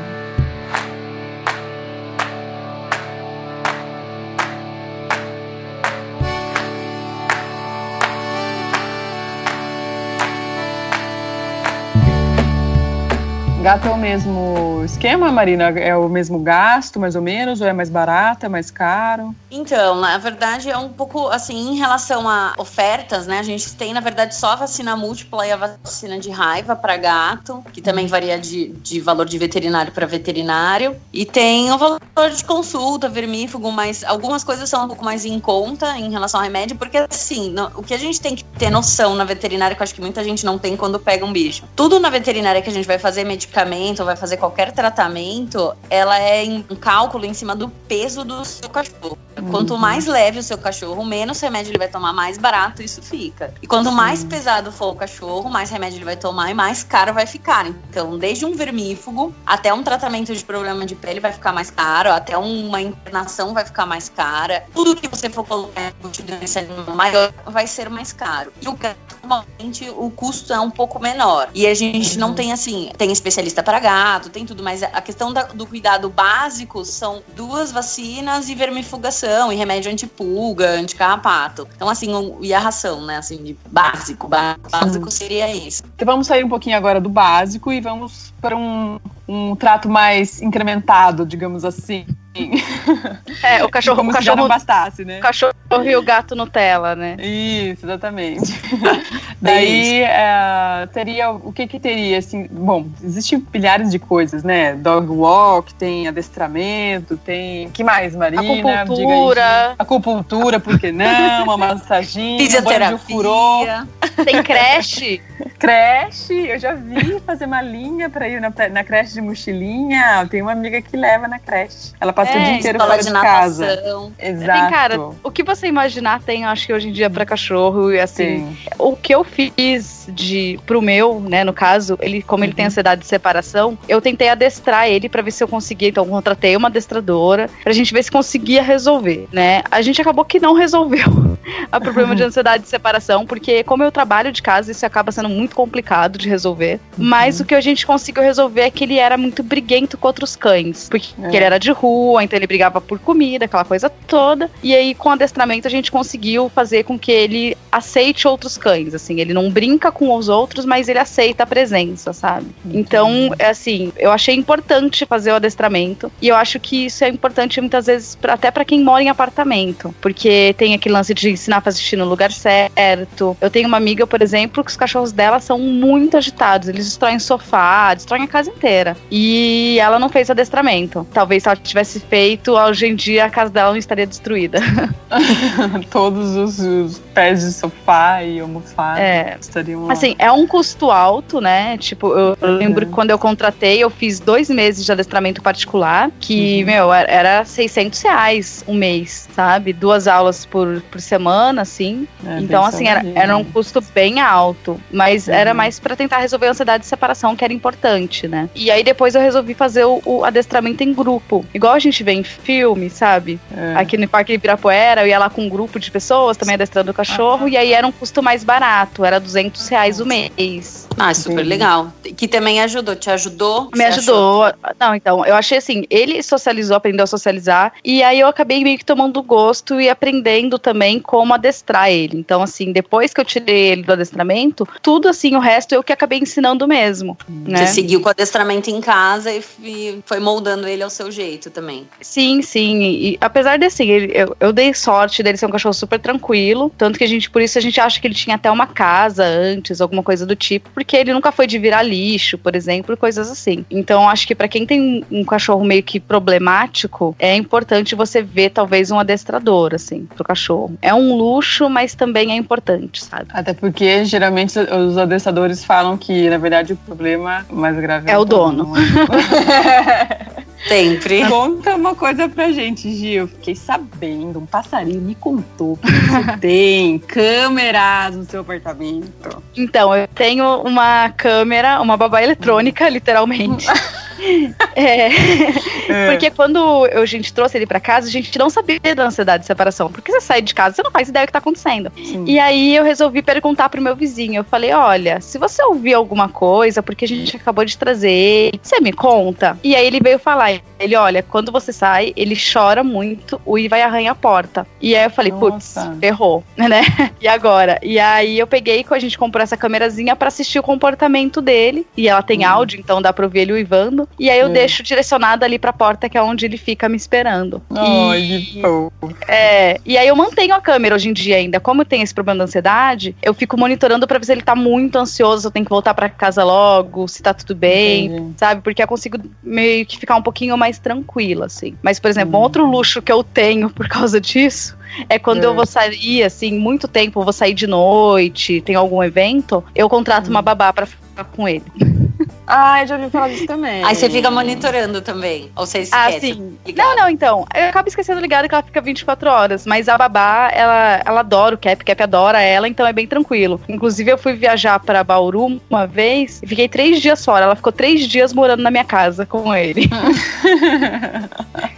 [SPEAKER 2] Gato é o mesmo esquema, Marina? É o mesmo gasto, mais ou menos? Ou é mais barato, é mais caro?
[SPEAKER 3] Então, na verdade, é um pouco assim, em relação a ofertas, né? A gente tem, na verdade, só a vacina múltipla e a vacina de raiva para gato, que também varia de, de valor de veterinário para veterinário. E tem o valor de consulta, vermífugo, mas algumas coisas são um pouco mais em conta em relação ao remédio, porque assim, no, o que a gente tem que ter noção na veterinária, que eu acho que muita gente não tem quando pega um bicho. Tudo na veterinária que a gente vai fazer medicamento medicamento ou vai fazer qualquer tratamento, ela é em um cálculo em cima do peso do seu cachorro. Uhum. Quanto mais leve o seu cachorro, menos remédio ele vai tomar, mais barato isso fica. E quanto mais pesado for o cachorro, mais remédio ele vai tomar e mais caro vai ficar. Então, desde um vermífugo até um tratamento de problema de pele vai ficar mais caro, até uma internação vai ficar mais cara. Tudo que você for colocar nesse animal maior vai ser mais caro. E o gato, normalmente, o custo é um pouco menor. E a gente não uhum. tem assim, tem especialista para gato, tem tudo, mas a questão da, do cuidado básico são duas vacinas e vermifugação e remédio antipulga, anticarrapato. Então, assim, um, e a ração, né? Assim, de básico. Básico seria isso.
[SPEAKER 2] Então vamos sair um pouquinho agora do básico e vamos para um, um trato mais incrementado, digamos assim. (laughs)
[SPEAKER 4] É, o cachorro,
[SPEAKER 2] Como
[SPEAKER 4] o
[SPEAKER 2] já não
[SPEAKER 4] cachorro,
[SPEAKER 2] bastasse, né?
[SPEAKER 4] o cachorro e o gato Nutella, né?
[SPEAKER 2] Isso, exatamente. (laughs) Daí é, teria o que que teria assim? Bom, existem milhares de coisas, né? Dog walk, tem adestramento, tem que mais, Marina?
[SPEAKER 4] Acupuntura.
[SPEAKER 2] Acupuntura, por que não? Uma massaginha, um banho de furô,
[SPEAKER 3] Fisioterapia.
[SPEAKER 4] Tem creche. (laughs)
[SPEAKER 2] creche. Eu já vi fazer uma linha para ir na, na creche de mochilinha. Tem uma amiga que leva na creche. Ela passa o
[SPEAKER 4] É,
[SPEAKER 2] dia inteiro fora
[SPEAKER 3] de
[SPEAKER 2] de casa. Exato.
[SPEAKER 4] Tem, cara, o que você imaginar tem, acho que hoje em dia, pra cachorro. E assim,
[SPEAKER 2] Tem.
[SPEAKER 4] o que eu fiz de pro meu, né, no caso, ele, como ele tem ansiedade de separação, eu tentei adestrar ele pra ver se eu conseguia. Então, eu contratei uma adestradora pra gente ver se conseguia resolver, né? A gente acabou que não resolveu (laughs) o problema de (laughs) ansiedade de separação, porque como eu trabalho de casa, isso acaba sendo muito complicado de resolver. Mas o que a gente conseguiu resolver é que ele era muito briguento com outros cães, porque
[SPEAKER 2] É.
[SPEAKER 4] ele era de rua, então ele brigava por comida, aquela coisa toda. E aí, com o adestramento, a gente conseguiu fazer com que ele aceite outros cães. Assim, ele não brinca com os outros, mas ele aceita a presença, sabe? Então, é assim, eu achei importante fazer o adestramento. E eu acho que isso é importante muitas vezes pra- até pra quem mora em apartamento. Porque tem aquele lance de ensinar a fazer xixi no lugar certo. Eu tenho uma amiga, por exemplo, que os cachorros dela são muito agitados. Eles destroem sofá, destroem a casa inteira. E ela não fez adestramento. Talvez se ela tivesse feito, hoje em dia a casa dela não estaria destruída. (laughs) (laughs)
[SPEAKER 2] Todos os, os pés de sofá e almofada
[SPEAKER 4] É.
[SPEAKER 2] estariam lá.
[SPEAKER 4] Assim, é um custo alto, né? Tipo, eu eu lembro que quando eu contratei, eu fiz dois meses de adestramento particular, que,
[SPEAKER 2] Uhum.
[SPEAKER 4] meu, era- era 600 reais um mês, sabe? Duas aulas por, por semana, assim.
[SPEAKER 2] É,
[SPEAKER 4] então, assim, era, era um custo bem alto. Mas era
[SPEAKER 2] Uhum.
[SPEAKER 4] mais pra tentar resolver a ansiedade de separação, que era importante, né? E aí depois eu resolvi fazer o, o adestramento em grupo. Igual a gente vê em filme, sabe?
[SPEAKER 2] É.
[SPEAKER 4] Aqui no Parque Ibirapuera, eu ia lá com um grupo de pessoas, também adestrando o cachorro, e aí era um custo mais barato, era 200 reais o mês.
[SPEAKER 3] Ah, super
[SPEAKER 2] Entendi.
[SPEAKER 3] legal. Que também ajudou. Te ajudou?
[SPEAKER 4] Me ajudou. Não, então, eu achei assim, ele socializou, aprendeu a socializar, e aí eu acabei meio que tomando gosto e aprendendo também como adestrar ele. Então, assim, depois que eu tirei ele do adestramento, tudo assim, o resto eu que acabei ensinando mesmo, né?
[SPEAKER 3] Você seguiu com o adestramento em casa e foi moldando ele ao seu jeito também.
[SPEAKER 4] Sim, sim. E, e apesar de assim, ele- eu, eu dei sorte dele ser um cachorro super tranquilo. Tanto que a gente, por isso, a gente acha que ele tinha até uma casa antes, alguma coisa do tipo, porque ele nunca foi de virar lixo, por exemplo, coisas assim. Então, acho que pra quem tem um cachorro meio que problemático, é importante você ver talvez um adestrador, assim, pro cachorro. É um luxo, mas também é importante, sabe?
[SPEAKER 2] Até porque geralmente os adestradores falam que, na verdade, o problema mais grave
[SPEAKER 4] É o dono. (laughs)
[SPEAKER 3] Sempre. (laughs)
[SPEAKER 2] Conta uma coisa pra gente, Gil. Eu fiquei sabendo, um passarinho me contou que você (laughs) tem câmeras no seu apartamento.
[SPEAKER 4] Então, eu tenho uma câmera, uma babá eletrônica, literalmente. (laughs) (laughs) É, porque quando eu- a gente trouxe ele pra casa, a gente não sabia da ansiedade de separação. Porque você sai de casa, você não faz ideia do que tá acontecendo.
[SPEAKER 2] Sim.
[SPEAKER 4] E aí eu resolvi perguntar pro meu vizinho. Eu falei: olha, se você ouvir alguma coisa, porque a gente acabou de trazer você me conta? E aí ele veio falar: ele, olha, quando você sai, ele chora muito, o I vai arranhar a porta. E aí eu falei, putz, ferrou, (laughs) né? E agora? E aí eu peguei, a gente comprou essa câmerazinha pra assistir o comportamento dele. E ela tem
[SPEAKER 2] Uhum.
[SPEAKER 4] áudio, então dá pra ouvir ele uivando. E aí eu
[SPEAKER 2] É.
[SPEAKER 4] deixo direcionada ali pra porta, que é onde ele fica me esperando.
[SPEAKER 2] Ai,
[SPEAKER 4] E- é, e aí eu mantenho a câmera hoje em dia ainda. Como eu tenho esse problema da ansiedade, eu fico monitorando pra ver se ele tá muito ansioso, se eu tenho que voltar pra casa logo, se tá tudo bem,
[SPEAKER 2] Entendi.
[SPEAKER 4] sabe? Porque eu consigo meio que ficar um pouquinho mais tranquila, assim. Mas, por exemplo, um
[SPEAKER 2] Hum.
[SPEAKER 4] outro luxo que eu tenho (laughs) por causa disso é quando
[SPEAKER 2] É.
[SPEAKER 4] eu vou sair, assim, muito tempo, vou sair de noite, tem algum evento, eu contrato
[SPEAKER 2] Hum.
[SPEAKER 4] uma babá pra ficar com ele. (laughs)
[SPEAKER 2] Ah, eu já ouvi falar disso também.
[SPEAKER 3] Aí você fica monitorando também. Ou você esquece.
[SPEAKER 4] Ah, sim.
[SPEAKER 3] Ligado.
[SPEAKER 4] Não, não, então. Eu acabo esquecendo ligado que ela fica 24 horas. Mas a babá, ela, ela adora o Cap, Cap adora ela, então é bem tranquilo. Inclusive, eu fui viajar pra Bauru uma vez e fiquei três dias fora. Ela ficou três dias morando na minha casa com ele. (laughs)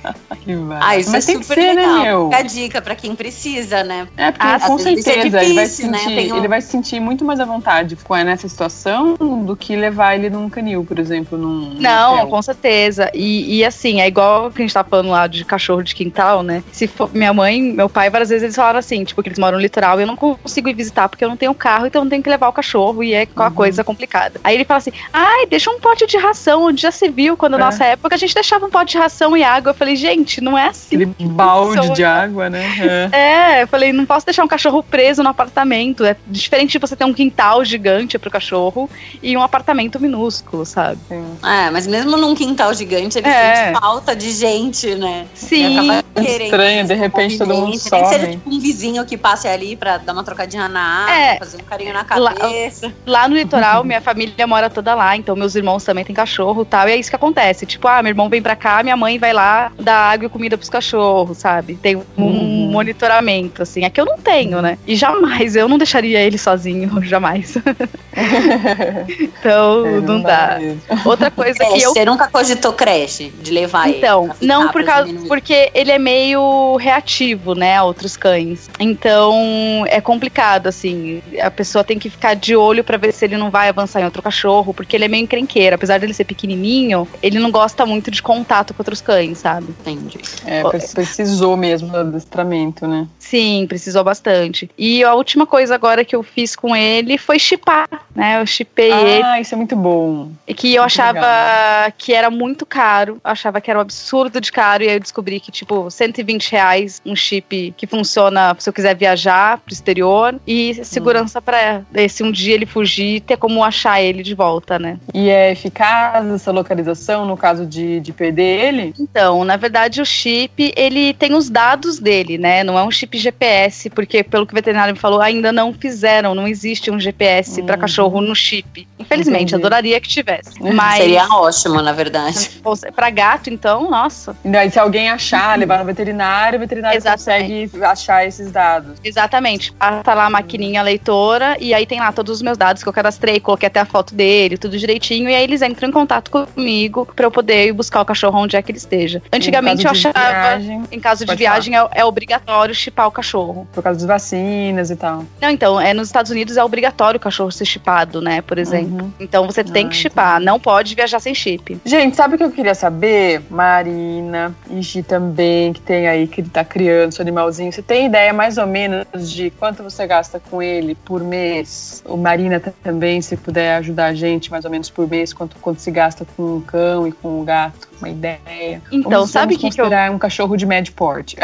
[SPEAKER 2] que vai.
[SPEAKER 3] Ah, isso
[SPEAKER 2] Mas
[SPEAKER 3] é
[SPEAKER 2] tem que
[SPEAKER 3] super
[SPEAKER 2] ser,
[SPEAKER 3] legal.
[SPEAKER 2] né, meu?
[SPEAKER 3] Fica a dica pra quem precisa, né?
[SPEAKER 2] É, porque
[SPEAKER 4] Ah,
[SPEAKER 2] com
[SPEAKER 3] é
[SPEAKER 2] certeza ele vai,
[SPEAKER 3] difícil, né?
[SPEAKER 2] sentir,
[SPEAKER 3] Tem um-
[SPEAKER 2] ele vai se sentir muito mais à vontade com nessa situação do que levar ele num canil, por exemplo, num.
[SPEAKER 4] Não,
[SPEAKER 2] hotel.
[SPEAKER 4] com certeza. E, e assim, é igual que a gente tá falando lá de cachorro de quintal, né? Se for minha mãe, meu pai, várias vezes eles falaram assim, tipo, que eles moram no litoral e eu não consigo ir visitar porque eu não tenho carro, então eu tenho que levar o cachorro e é aquela
[SPEAKER 2] Uhum.
[SPEAKER 4] coisa complicada. Aí ele fala assim: ai, deixa um pote de ração, onde já se viu, quando na
[SPEAKER 2] É.
[SPEAKER 4] nossa época a gente deixava um pote de ração e água. Eu falei, gente, gente, não é assim.
[SPEAKER 2] Aquele balde de água, né?
[SPEAKER 4] É. é, eu falei, não posso deixar um cachorro preso no apartamento. É diferente de você ter um quintal gigante pro cachorro e um apartamento minúsculo, sabe?
[SPEAKER 3] É, mas mesmo num quintal gigante, ele é. sente falta de gente, né?
[SPEAKER 4] Sim.
[SPEAKER 2] Estranho, de repente todo mundo sobe. Nem seja
[SPEAKER 3] tipo um vizinho que passe ali pra dar uma trocadinha na água, é. fazer um carinho na cabeça.
[SPEAKER 4] Lá, lá no litoral, minha família mora toda lá, então meus irmãos também têm cachorro e tal. E é isso que acontece. Tipo, ah, meu irmão vem pra cá, minha mãe vai lá dar água comida pros cachorros, sabe? Tem um uhum. monitoramento, assim. Aqui eu não tenho, né? E jamais, eu não deixaria ele sozinho, (laughs) jamais. (laughs) então, é, não, não, dá. Outra coisa é, que eu.
[SPEAKER 3] Você nunca cogitou creche de levar
[SPEAKER 4] então, ele? Então, não por causa, porque ele é meio reativo, né, a outros cães. Então, é complicado, assim. A pessoa tem que ficar de olho para ver se ele não vai avançar em outro cachorro, porque ele é meio encrenqueiro. Apesar dele ser pequenininho, ele não gosta muito de contato com outros cães, sabe?
[SPEAKER 3] Entendi.
[SPEAKER 2] É, precisou mesmo do adestramento, né?
[SPEAKER 4] Sim, precisou bastante. E a última coisa agora que eu fiz com ele foi chipar, né? Eu chipei
[SPEAKER 2] ah,
[SPEAKER 4] ele.
[SPEAKER 2] Ah, isso é muito bom.
[SPEAKER 4] E que eu muito achava legal. que era muito caro, eu achava que era um absurdo de caro, e aí eu descobri que, tipo, 120 reais um chip que funciona se eu quiser viajar pro exterior e segurança hum. para se um dia ele fugir, ter como achar ele de volta, né?
[SPEAKER 2] E é eficaz essa localização no caso de, de perder ele?
[SPEAKER 4] Então, na verdade, o chip, ele tem os dados dele, né? Não é um chip GPS, porque pelo que o veterinário me falou, ainda não fizeram, não existe um GPS uhum. para cachorro no chip. Infelizmente, Entendi. adoraria que tivesse. Uhum. Mas
[SPEAKER 3] seria ótimo, na verdade. (laughs)
[SPEAKER 4] Para gato, então, nossa.
[SPEAKER 2] E daí, se alguém achar, levar no veterinário, o veterinário Exatamente. consegue achar esses dados.
[SPEAKER 4] Exatamente. Passa lá a maquininha leitora e aí tem lá todos os meus dados que eu cadastrei, coloquei até a foto dele, tudo direitinho, e aí eles entram em contato comigo para eu poder ir buscar o cachorro onde é que ele esteja. Antigamente eu achava, viagem, em caso de viagem, é, é, obrigatório chipar o cachorro.
[SPEAKER 2] Por causa das vacinas e tal.
[SPEAKER 4] Não, então, é, nos Estados Unidos é obrigatório o cachorro ser chipado, né, por exemplo. Uhum. Então você tem ah, que chipar, não pode viajar sem chip.
[SPEAKER 2] Gente, sabe o que eu queria saber? Marina e Gi também, que tem aí, que ele tá criando seu animalzinho. Você tem ideia mais ou menos de quanto você gasta com ele por mês? O Marina também, se puder ajudar a gente mais ou menos por mês, quanto, quanto se gasta com um cão e com um gato? Uma ideia.
[SPEAKER 4] Então, vamos, sabe o que, que eu...
[SPEAKER 2] um cachorro de médio porte.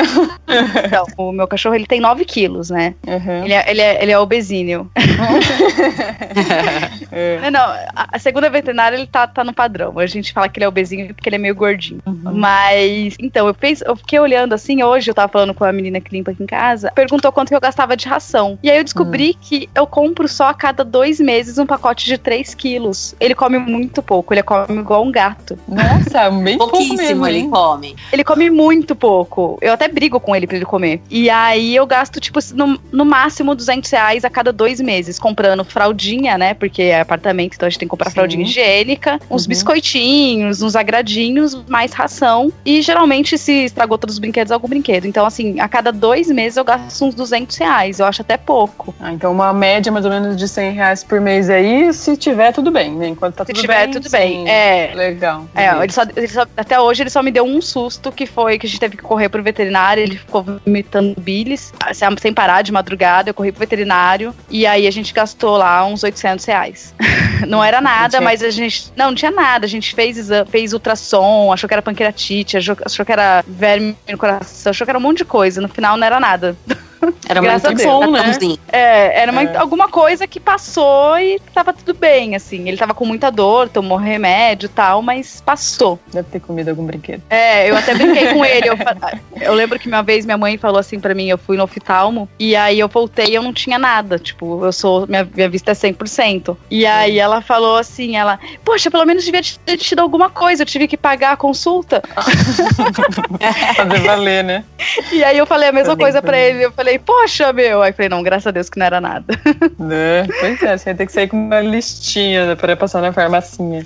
[SPEAKER 4] então, o meu cachorro, ele tem 9 quilos, né? Uhum. Ele, é, ele, é, ele é obesíneo. (laughs) é. Não, a segunda veterinária, ele tá, tá no padrão. A gente fala que ele é obesinho porque ele é meio gordinho. Uhum. Mas, então, eu, fiz, eu fiquei olhando assim, hoje eu tava falando com a menina que limpa aqui em casa, perguntou quanto que eu gastava de ração. E aí eu descobri uhum. que eu compro só a cada dois meses um pacote de 3 quilos. Ele come muito pouco, ele come igual um gato.
[SPEAKER 2] Nossa, bem
[SPEAKER 3] pouquíssimo
[SPEAKER 2] mesmo,
[SPEAKER 3] ele come.
[SPEAKER 4] Ele come muito pouco. Eu até brigo com ele pra ele comer. E aí eu gasto, tipo, no, no máximo 200 reais a cada dois meses, comprando fraldinha, né? Porque é apartamento, então a gente tem que comprar Sim. fraldinha higiênica, uns uhum. biscoitinhos, uns agradinhos, mais ração. E geralmente, se estragou todos os brinquedos, algum brinquedo. Então, assim, a cada dois meses eu gasto uns 200 reais. Eu acho até pouco.
[SPEAKER 2] Ah, então uma média mais ou menos de 100 reais por mês aí, se tiver, tudo bem, né? Enquanto tá
[SPEAKER 4] se
[SPEAKER 2] tudo
[SPEAKER 4] tiver,
[SPEAKER 2] bem.
[SPEAKER 4] tudo bem. É.
[SPEAKER 2] Legal.
[SPEAKER 4] É, ele só, ele só, até hoje ele só me deu um susto, que foi que a gente teve que correr pro veterinário, ele ficou vomitando bilis, sem parar de madrugada, eu corri pro veterinário, e aí a gente gastou lá uns 800 reais. (laughs) não era nada, mas a gente, não, não tinha nada, a gente fez, fez ultrassom, achou que era pancreatite, achou, achou que era verme no coração, achou que era um monte de coisa, no final não era nada. (laughs)
[SPEAKER 3] Era uma infecção, né?
[SPEAKER 4] É, era uma, é. alguma coisa que passou e tava tudo bem, assim. Ele tava com muita dor, tomou remédio e tal, mas passou.
[SPEAKER 2] Deve ter comido algum brinquedo.
[SPEAKER 4] É, eu até brinquei com ele. Eu, (laughs) eu, lembro que uma vez minha mãe falou assim para mim, eu fui no oftalmo, e aí eu voltei e eu não tinha nada. Tipo, eu sou, minha, minha vista é 100%. E aí ela falou assim, ela, poxa, pelo menos devia ter tido alguma coisa, eu tive que pagar a consulta. (laughs)
[SPEAKER 2] Fazer valer, né?
[SPEAKER 4] E aí eu falei a mesma coisa para ele, eu falei, falei, poxa, meu. Aí falei, não, graças a Deus que não era nada. (laughs)
[SPEAKER 2] Né? Pois é, você ia ter que sair com uma listinha né, para passar na farmacinha.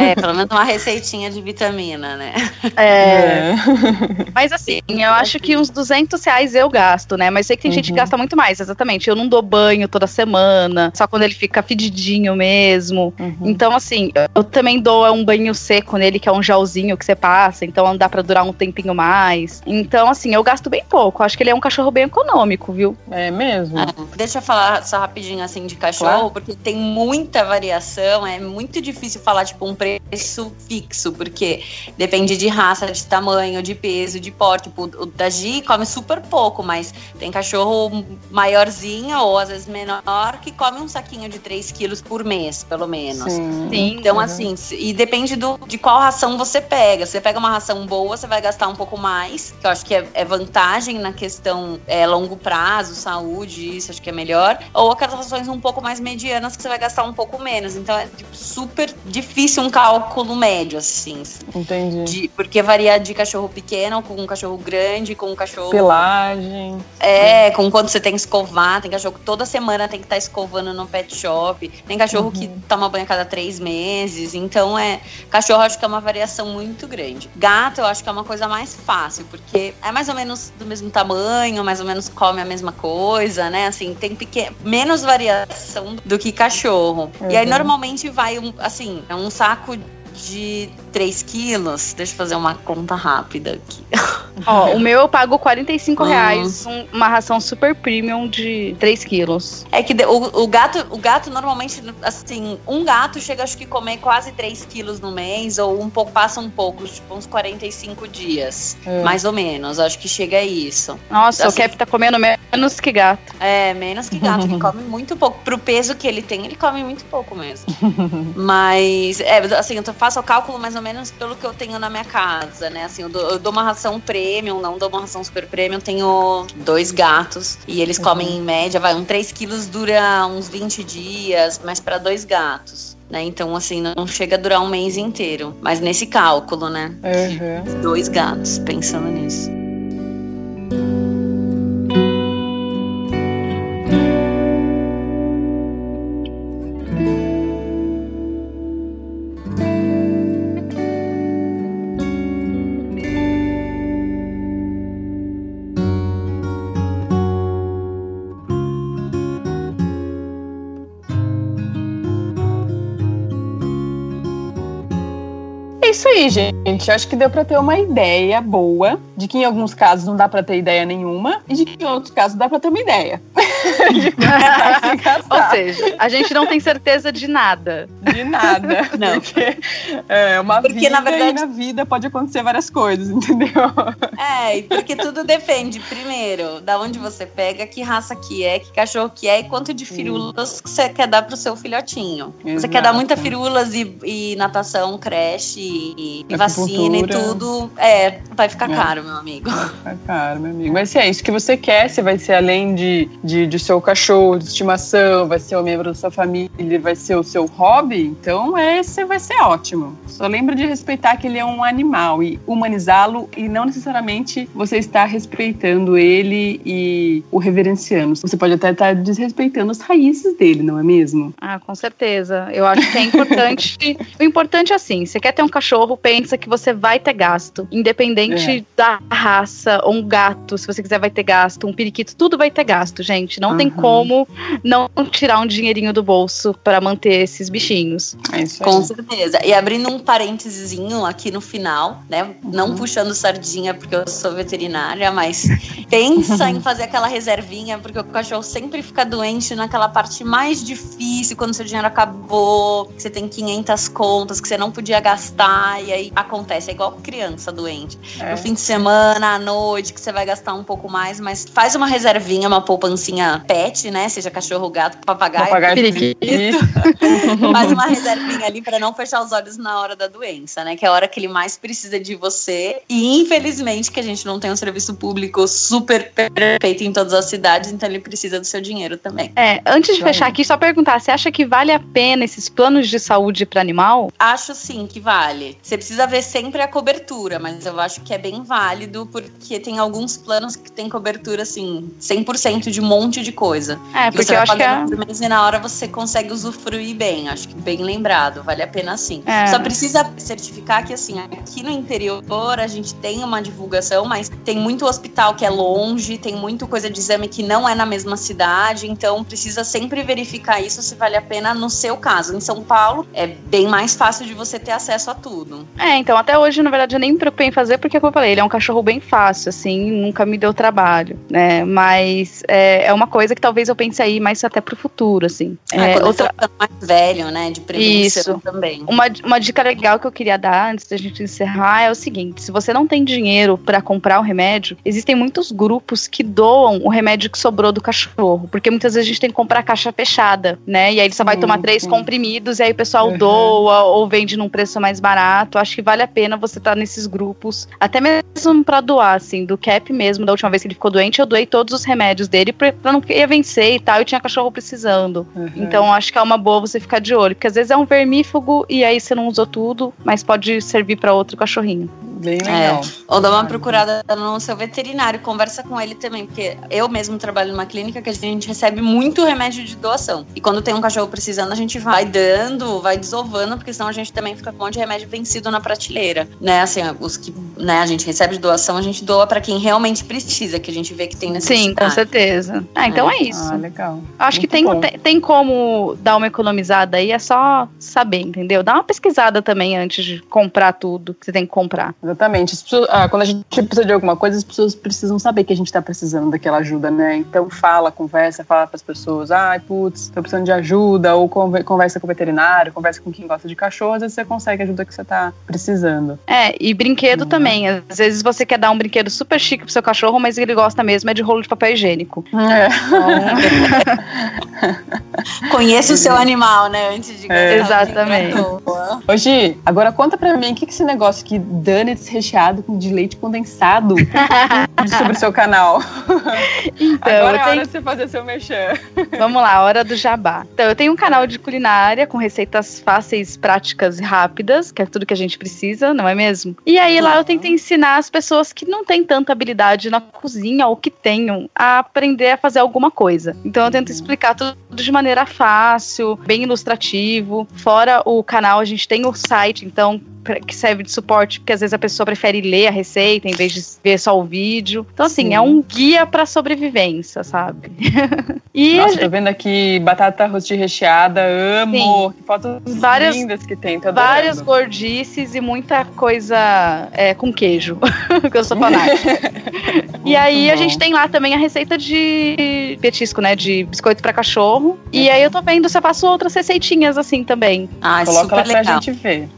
[SPEAKER 3] É, pelo menos uma receitinha de vitamina, né?
[SPEAKER 4] É. é. Mas assim, eu acho que uns 200 reais eu gasto, né? Mas sei que tem uhum. gente que uhum. gasta muito mais, exatamente. Eu não dou banho toda semana, só quando ele fica fedidinho mesmo. Uhum. Então, assim, eu também dou um banho seco nele, que é um gelzinho que você passa, então dá para durar um tempinho mais. Então, assim, eu gasto bem pouco. Acho que ele é um cachorro bem econômico econômico, viu?
[SPEAKER 2] É mesmo?
[SPEAKER 3] É. Deixa eu falar só rapidinho assim de cachorro,
[SPEAKER 2] Claro.
[SPEAKER 3] porque tem muita variação, é muito difícil falar tipo um preço fixo, porque depende de raça, de tamanho, de peso, de porte. Tipo, o da Gi come super pouco, mas tem cachorro maiorzinho ou às vezes menor que come um saquinho de 3 quilos por mês, pelo menos.
[SPEAKER 2] Sim.
[SPEAKER 4] Sim.
[SPEAKER 3] Então,
[SPEAKER 2] Uhum.
[SPEAKER 3] assim, e depende do, de qual ração você pega. Se você pega uma ração boa, você vai gastar um pouco mais, que eu acho que é, é vantagem na questão é, longo prazo, saúde, isso acho que é melhor. Ou aquelas rações um pouco mais medianas que você vai gastar um pouco menos. Então, é tipo, super difícil um cálculo médio, assim.
[SPEAKER 2] Entendi.
[SPEAKER 3] de- porque varia de cachorro pequeno com um cachorro grande, com um cachorro.
[SPEAKER 2] Pelagem.
[SPEAKER 3] É, com quanto você tem que escovar. Tem cachorro que toda semana tem que estar escovando no pet shop. Tem cachorro que toma banho a cada três meses. Então, é. Cachorro acho que é uma variação muito grande. Gato eu acho que é uma coisa mais fácil, porque é mais ou menos do mesmo tamanho, mais ou menos come a mesma coisa, né? Assim, tem pequeno, menos variação do que cachorro. E aí,
[SPEAKER 2] Uhum.
[SPEAKER 3] normalmente, vai um, assim, é um saco de 3 quilos. Deixa eu fazer uma conta rápida aqui. (laughs)
[SPEAKER 4] Ó, o meu eu pago 45
[SPEAKER 3] Hum.
[SPEAKER 4] reais, um- uma ração super premium de 3 quilos.
[SPEAKER 3] É que o, o gato, o gato normalmente, assim, um gato chega acho que comer quase 3 quilos no mês, ou um pouco, passa um pouco, tipo uns 45 dias,
[SPEAKER 2] É.
[SPEAKER 3] mais ou menos. Acho que chega a isso.
[SPEAKER 4] Nossa,
[SPEAKER 3] Assim-
[SPEAKER 4] o Cap tá comendo menos que gato.
[SPEAKER 3] É, menos que gato, que (laughs) come muito pouco. Pro peso que ele tem, ele come muito pouco mesmo. Mas, é, assim, eu faço o cálculo mais ou menos pelo que eu tenho na minha casa, né? Assim, eu dou, eu dou uma ração premium, não dou uma ração super premium. Tenho dois gatos e eles comem em média, vai, um 3 quilos dura uns 20 dias, mas para dois gatos. Né? Então, assim, não chega a durar um mês inteiro. Mas nesse cálculo, né?
[SPEAKER 2] Uhum.
[SPEAKER 3] Dois gatos, pensando nisso.
[SPEAKER 2] Gente. Acho que deu pra ter uma ideia boa de que em alguns casos não dá pra ter ideia nenhuma e de que em outros casos dá pra ter uma ideia. (laughs) se (laughs)
[SPEAKER 4] Ou seja, a gente não tem certeza de nada.
[SPEAKER 2] De nada. (laughs)
[SPEAKER 3] Não.
[SPEAKER 2] Porque é uma
[SPEAKER 3] Porque,
[SPEAKER 2] vida
[SPEAKER 3] na verdade-
[SPEAKER 2] e na vida pode acontecer várias coisas, entendeu?
[SPEAKER 3] É, e porque tudo depende, primeiro, da onde você pega, que raça que é, que cachorro que é e quanto de firulas que você quer dar pro seu filhotinho. Você
[SPEAKER 2] Exato.
[SPEAKER 3] quer dar muita firulas e, e natação, creche e, e vacina e tudo, é, vai ficar
[SPEAKER 2] É.
[SPEAKER 3] caro, meu amigo.
[SPEAKER 2] Tá caro, meu amigo. Mas se é isso que você quer, você vai ser além de, de, de seu cachorro, de estimação, vai ser um membro da sua família, vai ser o seu hobby, então esse vai ser ótimo. Só lembra de respeitar que ele é um animal e humanizá-lo e não necessariamente você está respeitando ele e o reverenciando. Você pode até estar desrespeitando as raízes dele, não é mesmo?
[SPEAKER 4] Ah, com certeza. Eu acho que é importante. (laughs) o importante é assim: você quer ter um cachorro, pensa que você vai ter gasto. Independente da raça, ou um gato, se você quiser, vai ter gasto, um periquito, tudo vai ter gasto, gente. Não tem
[SPEAKER 2] Uhum.
[SPEAKER 4] como não tirar um dinheirinho do bolso para manter esses bichinhos.
[SPEAKER 2] É.
[SPEAKER 3] Com certeza. E abrindo um parênteses aqui no final, né? Não
[SPEAKER 2] Uhum.
[SPEAKER 3] puxando sardinha porque eu sou veterinária, mas (laughs) pensa em fazer aquela reservinha, porque o cachorro sempre fica doente naquela parte mais difícil, quando seu dinheiro acabou, que você tem 500 contas que você não podia gastar, e aí acontece. É igual criança doente.
[SPEAKER 2] É.
[SPEAKER 3] No fim de semana, à noite, que você vai gastar um pouco mais, mas faz uma reservinha, uma poupancinha pet, né? Seja cachorro, gato, papagaio.
[SPEAKER 2] Papagaio
[SPEAKER 4] periquito. (laughs)
[SPEAKER 3] Faz uma reservinha ali pra não fechar os olhos na hora da doença, né? Que é a hora que ele mais precisa de você. E infelizmente que a gente não tem um serviço público super perfeito em todas as cidades, então ele precisa do seu dinheiro também.
[SPEAKER 4] É, antes de
[SPEAKER 2] aí.
[SPEAKER 4] fechar aqui, só perguntar: você acha que vale a pena esses planos de saúde para animal?
[SPEAKER 3] Acho sim que vale. Você precisa ver sempre a cobertura, mas eu acho que é bem válido porque tem alguns planos que tem cobertura assim, 100% de um monte de coisa.
[SPEAKER 4] É,
[SPEAKER 3] Que você
[SPEAKER 4] porque eu acho que é.
[SPEAKER 3] por mas na hora você consegue usufruir bem. Acho que bem lembrado, vale a pena sim.
[SPEAKER 4] É.
[SPEAKER 3] Só precisa certificar que, assim, aqui no interior a gente tem uma divulgação, mas tem muito hospital que é longe, tem muito coisa de exame que não é na mesma cidade, então precisa sempre verificar isso se vale a pena no seu caso. Em São Paulo é bem mais fácil de você ter acesso a tudo.
[SPEAKER 4] É, então até hoje, na verdade, eu nem me preocupei em fazer, porque, como eu falei, ele é um cachorro bem fácil, assim, nunca me deu trabalho, né? Mas é, é uma coisa que talvez eu pense aí mais até pro futuro, assim.
[SPEAKER 3] Ah,
[SPEAKER 4] É, outra,
[SPEAKER 3] mais velho, né? De prevenção
[SPEAKER 4] Isso.
[SPEAKER 3] também.
[SPEAKER 4] Uma, uma dica legal que eu queria dar antes da gente encerrar é o seguinte: se você não tem dinheiro para comprar o remédio, existem muitos grupos que doam o remédio que sobrou do cachorro. Porque muitas vezes a gente tem que comprar a caixa fechada, né? E aí ele só vai tomar três
[SPEAKER 2] sim.
[SPEAKER 4] comprimidos e aí o pessoal
[SPEAKER 2] Uhum.
[SPEAKER 4] doa ou vende num preço mais barato. Acho que vale a pena você estar nesses grupos, até mesmo pra doar, assim, do Cap mesmo. Da última vez que ele ficou doente, eu doei todos os remédios dele pra, pra não ia vencer e tal. E tinha cachorro precisando.
[SPEAKER 2] Uhum.
[SPEAKER 4] Então acho que é uma boa você ficar de olho, porque às vezes é um vermífugo e aí você não usou tudo, mas pode servir pra outro cachorrinho.
[SPEAKER 2] Bem legal.
[SPEAKER 3] Ou dá uma procurada no seu veterinário, conversa com ele também, porque eu mesmo trabalho numa clínica que a gente recebe muito remédio de doação. E quando tem um cachorro precisando, a gente vai dando, vai desovando, porque senão a gente também fica com um monte de remédio vencido na prateleira. Né, assim, os que né, a gente recebe de doação, a gente doa pra quem realmente precisa, que a gente vê que tem necessidade.
[SPEAKER 4] Sim, com certeza. Ah, então é isso.
[SPEAKER 2] Ah, legal.
[SPEAKER 4] Acho que
[SPEAKER 2] muito
[SPEAKER 4] tem,
[SPEAKER 2] bom.
[SPEAKER 4] tem, tem como dar uma economizada aí, é só saber, entendeu? Dá uma pesquisada também antes de comprar tudo que você tem que comprar.
[SPEAKER 2] Exatamente. As pessoas- ah, quando a gente precisa de alguma coisa, as pessoas precisam saber que a gente tá precisando daquela ajuda, né? Então fala, conversa, fala pras pessoas, ai, putz, tô precisando de ajuda, ou conver- conversa com o veterinário, conversa com quem gosta de cachorro, às vezes você consegue a ajuda que você tá precisando.
[SPEAKER 4] É, e brinquedo
[SPEAKER 2] Uhum.
[SPEAKER 4] também. Às vezes você quer dar um brinquedo super chique pro seu cachorro, mas ele gosta mesmo é de rolo de papel higiênico.
[SPEAKER 2] É. (laughs)
[SPEAKER 3] Conheça o seu animal, né? Antes de
[SPEAKER 2] É.
[SPEAKER 4] Exatamente.
[SPEAKER 2] Gi, agora conta pra mim, o que que esse negócio aqui, donuts recheado com de leite condensado (laughs) sobre o seu canal? (laughs)
[SPEAKER 4] Então,
[SPEAKER 2] agora é
[SPEAKER 4] tenho-
[SPEAKER 2] hora de você fazer seu mexer.
[SPEAKER 4] Vamos lá, hora do jabá. Então, eu tenho um canal de culinária com receitas fáceis, práticas e rápidas, que é tudo que a gente precisa, não é mesmo? E aí lá eu tento ensinar as pessoas que não têm tanta habilidade na cozinha ou que tenham a aprender a fazer alguma coisa. Então eu tento explicar tudo de maneira fácil, bem ilustrativo. Fora o canal, a gente tem o site, então que serve de suporte, porque às vezes a pessoa prefere ler a receita em vez de ver só o vídeo. Então, assim,
[SPEAKER 2] Sim.
[SPEAKER 4] é um guia pra sobrevivência, sabe? (laughs) e
[SPEAKER 2] Nossa, tô vendo aqui batata rosti recheada, amo. Que fotos
[SPEAKER 4] Várias-
[SPEAKER 2] lindas que tem, tô adorando.
[SPEAKER 4] várias gordices e muita coisa é, com queijo, (laughs) que eu sou fanática. (laughs) e aí a
[SPEAKER 2] bom.
[SPEAKER 4] gente tem lá também a receita de petisco, né, de biscoito pra cachorro. E aí eu tô vendo se eu faço outras receitinhas assim também.
[SPEAKER 3] Ah,
[SPEAKER 2] Coloca lá
[SPEAKER 3] super
[SPEAKER 2] pra
[SPEAKER 3] legal.
[SPEAKER 2] gente ver.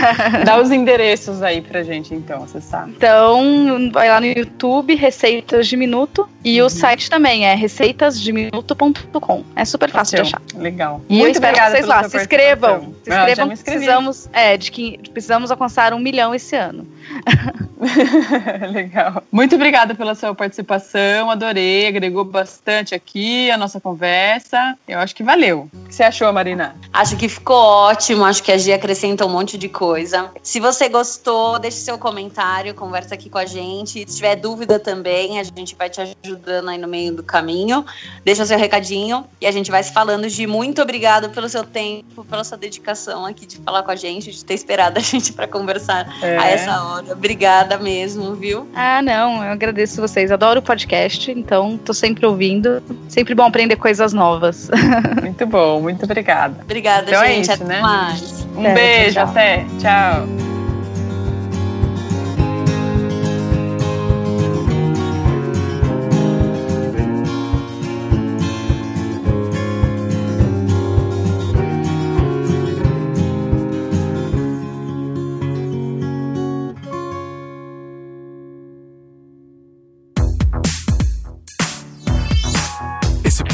[SPEAKER 2] (laughs) Dá os endereços aí pra gente, então, você sabe.
[SPEAKER 4] Então, vai lá no YouTube, Receitas de Minuto. E
[SPEAKER 2] Uhum.
[SPEAKER 4] o site também é receitasdeminuto.com. É super fácil de achar.
[SPEAKER 2] Legal.
[SPEAKER 4] E eu espero que vocês lá se inscrevam. Se
[SPEAKER 2] Ah,
[SPEAKER 4] inscrevam,
[SPEAKER 2] inscrevi.
[SPEAKER 4] precisamos, é, de que precisamos alcançar um milhão esse ano. (laughs)
[SPEAKER 2] Legal. Muito obrigada pela sua participação, adorei, agregou bastante aqui a nossa conversa. Eu acho que valeu. O que você achou, Marina?
[SPEAKER 3] Acho que ficou ótimo, acho que a Gia acrescenta um monte de coisa. Se você gostou, deixe seu comentário, conversa aqui com a gente. Se tiver dúvida também, a gente vai te ajudando aí no meio do caminho. Deixa seu recadinho e a gente vai se falando. De muito obrigado pelo seu tempo, pela sua dedicação aqui de falar com a gente, de ter esperado a gente para conversar
[SPEAKER 2] É.
[SPEAKER 3] a essa hora. Obrigada mesmo, viu?
[SPEAKER 4] Ah, não, eu agradeço vocês. Adoro o podcast, então tô sempre ouvindo. Sempre bom aprender coisas novas. (laughs)
[SPEAKER 2] Muito bom, muito obrigada.
[SPEAKER 3] Obrigada,
[SPEAKER 2] Então é
[SPEAKER 3] gente.
[SPEAKER 2] isso,
[SPEAKER 3] Até
[SPEAKER 2] né?
[SPEAKER 3] mais.
[SPEAKER 2] Um
[SPEAKER 4] Até,
[SPEAKER 2] beijo,
[SPEAKER 4] tchau.
[SPEAKER 2] até. Tchau.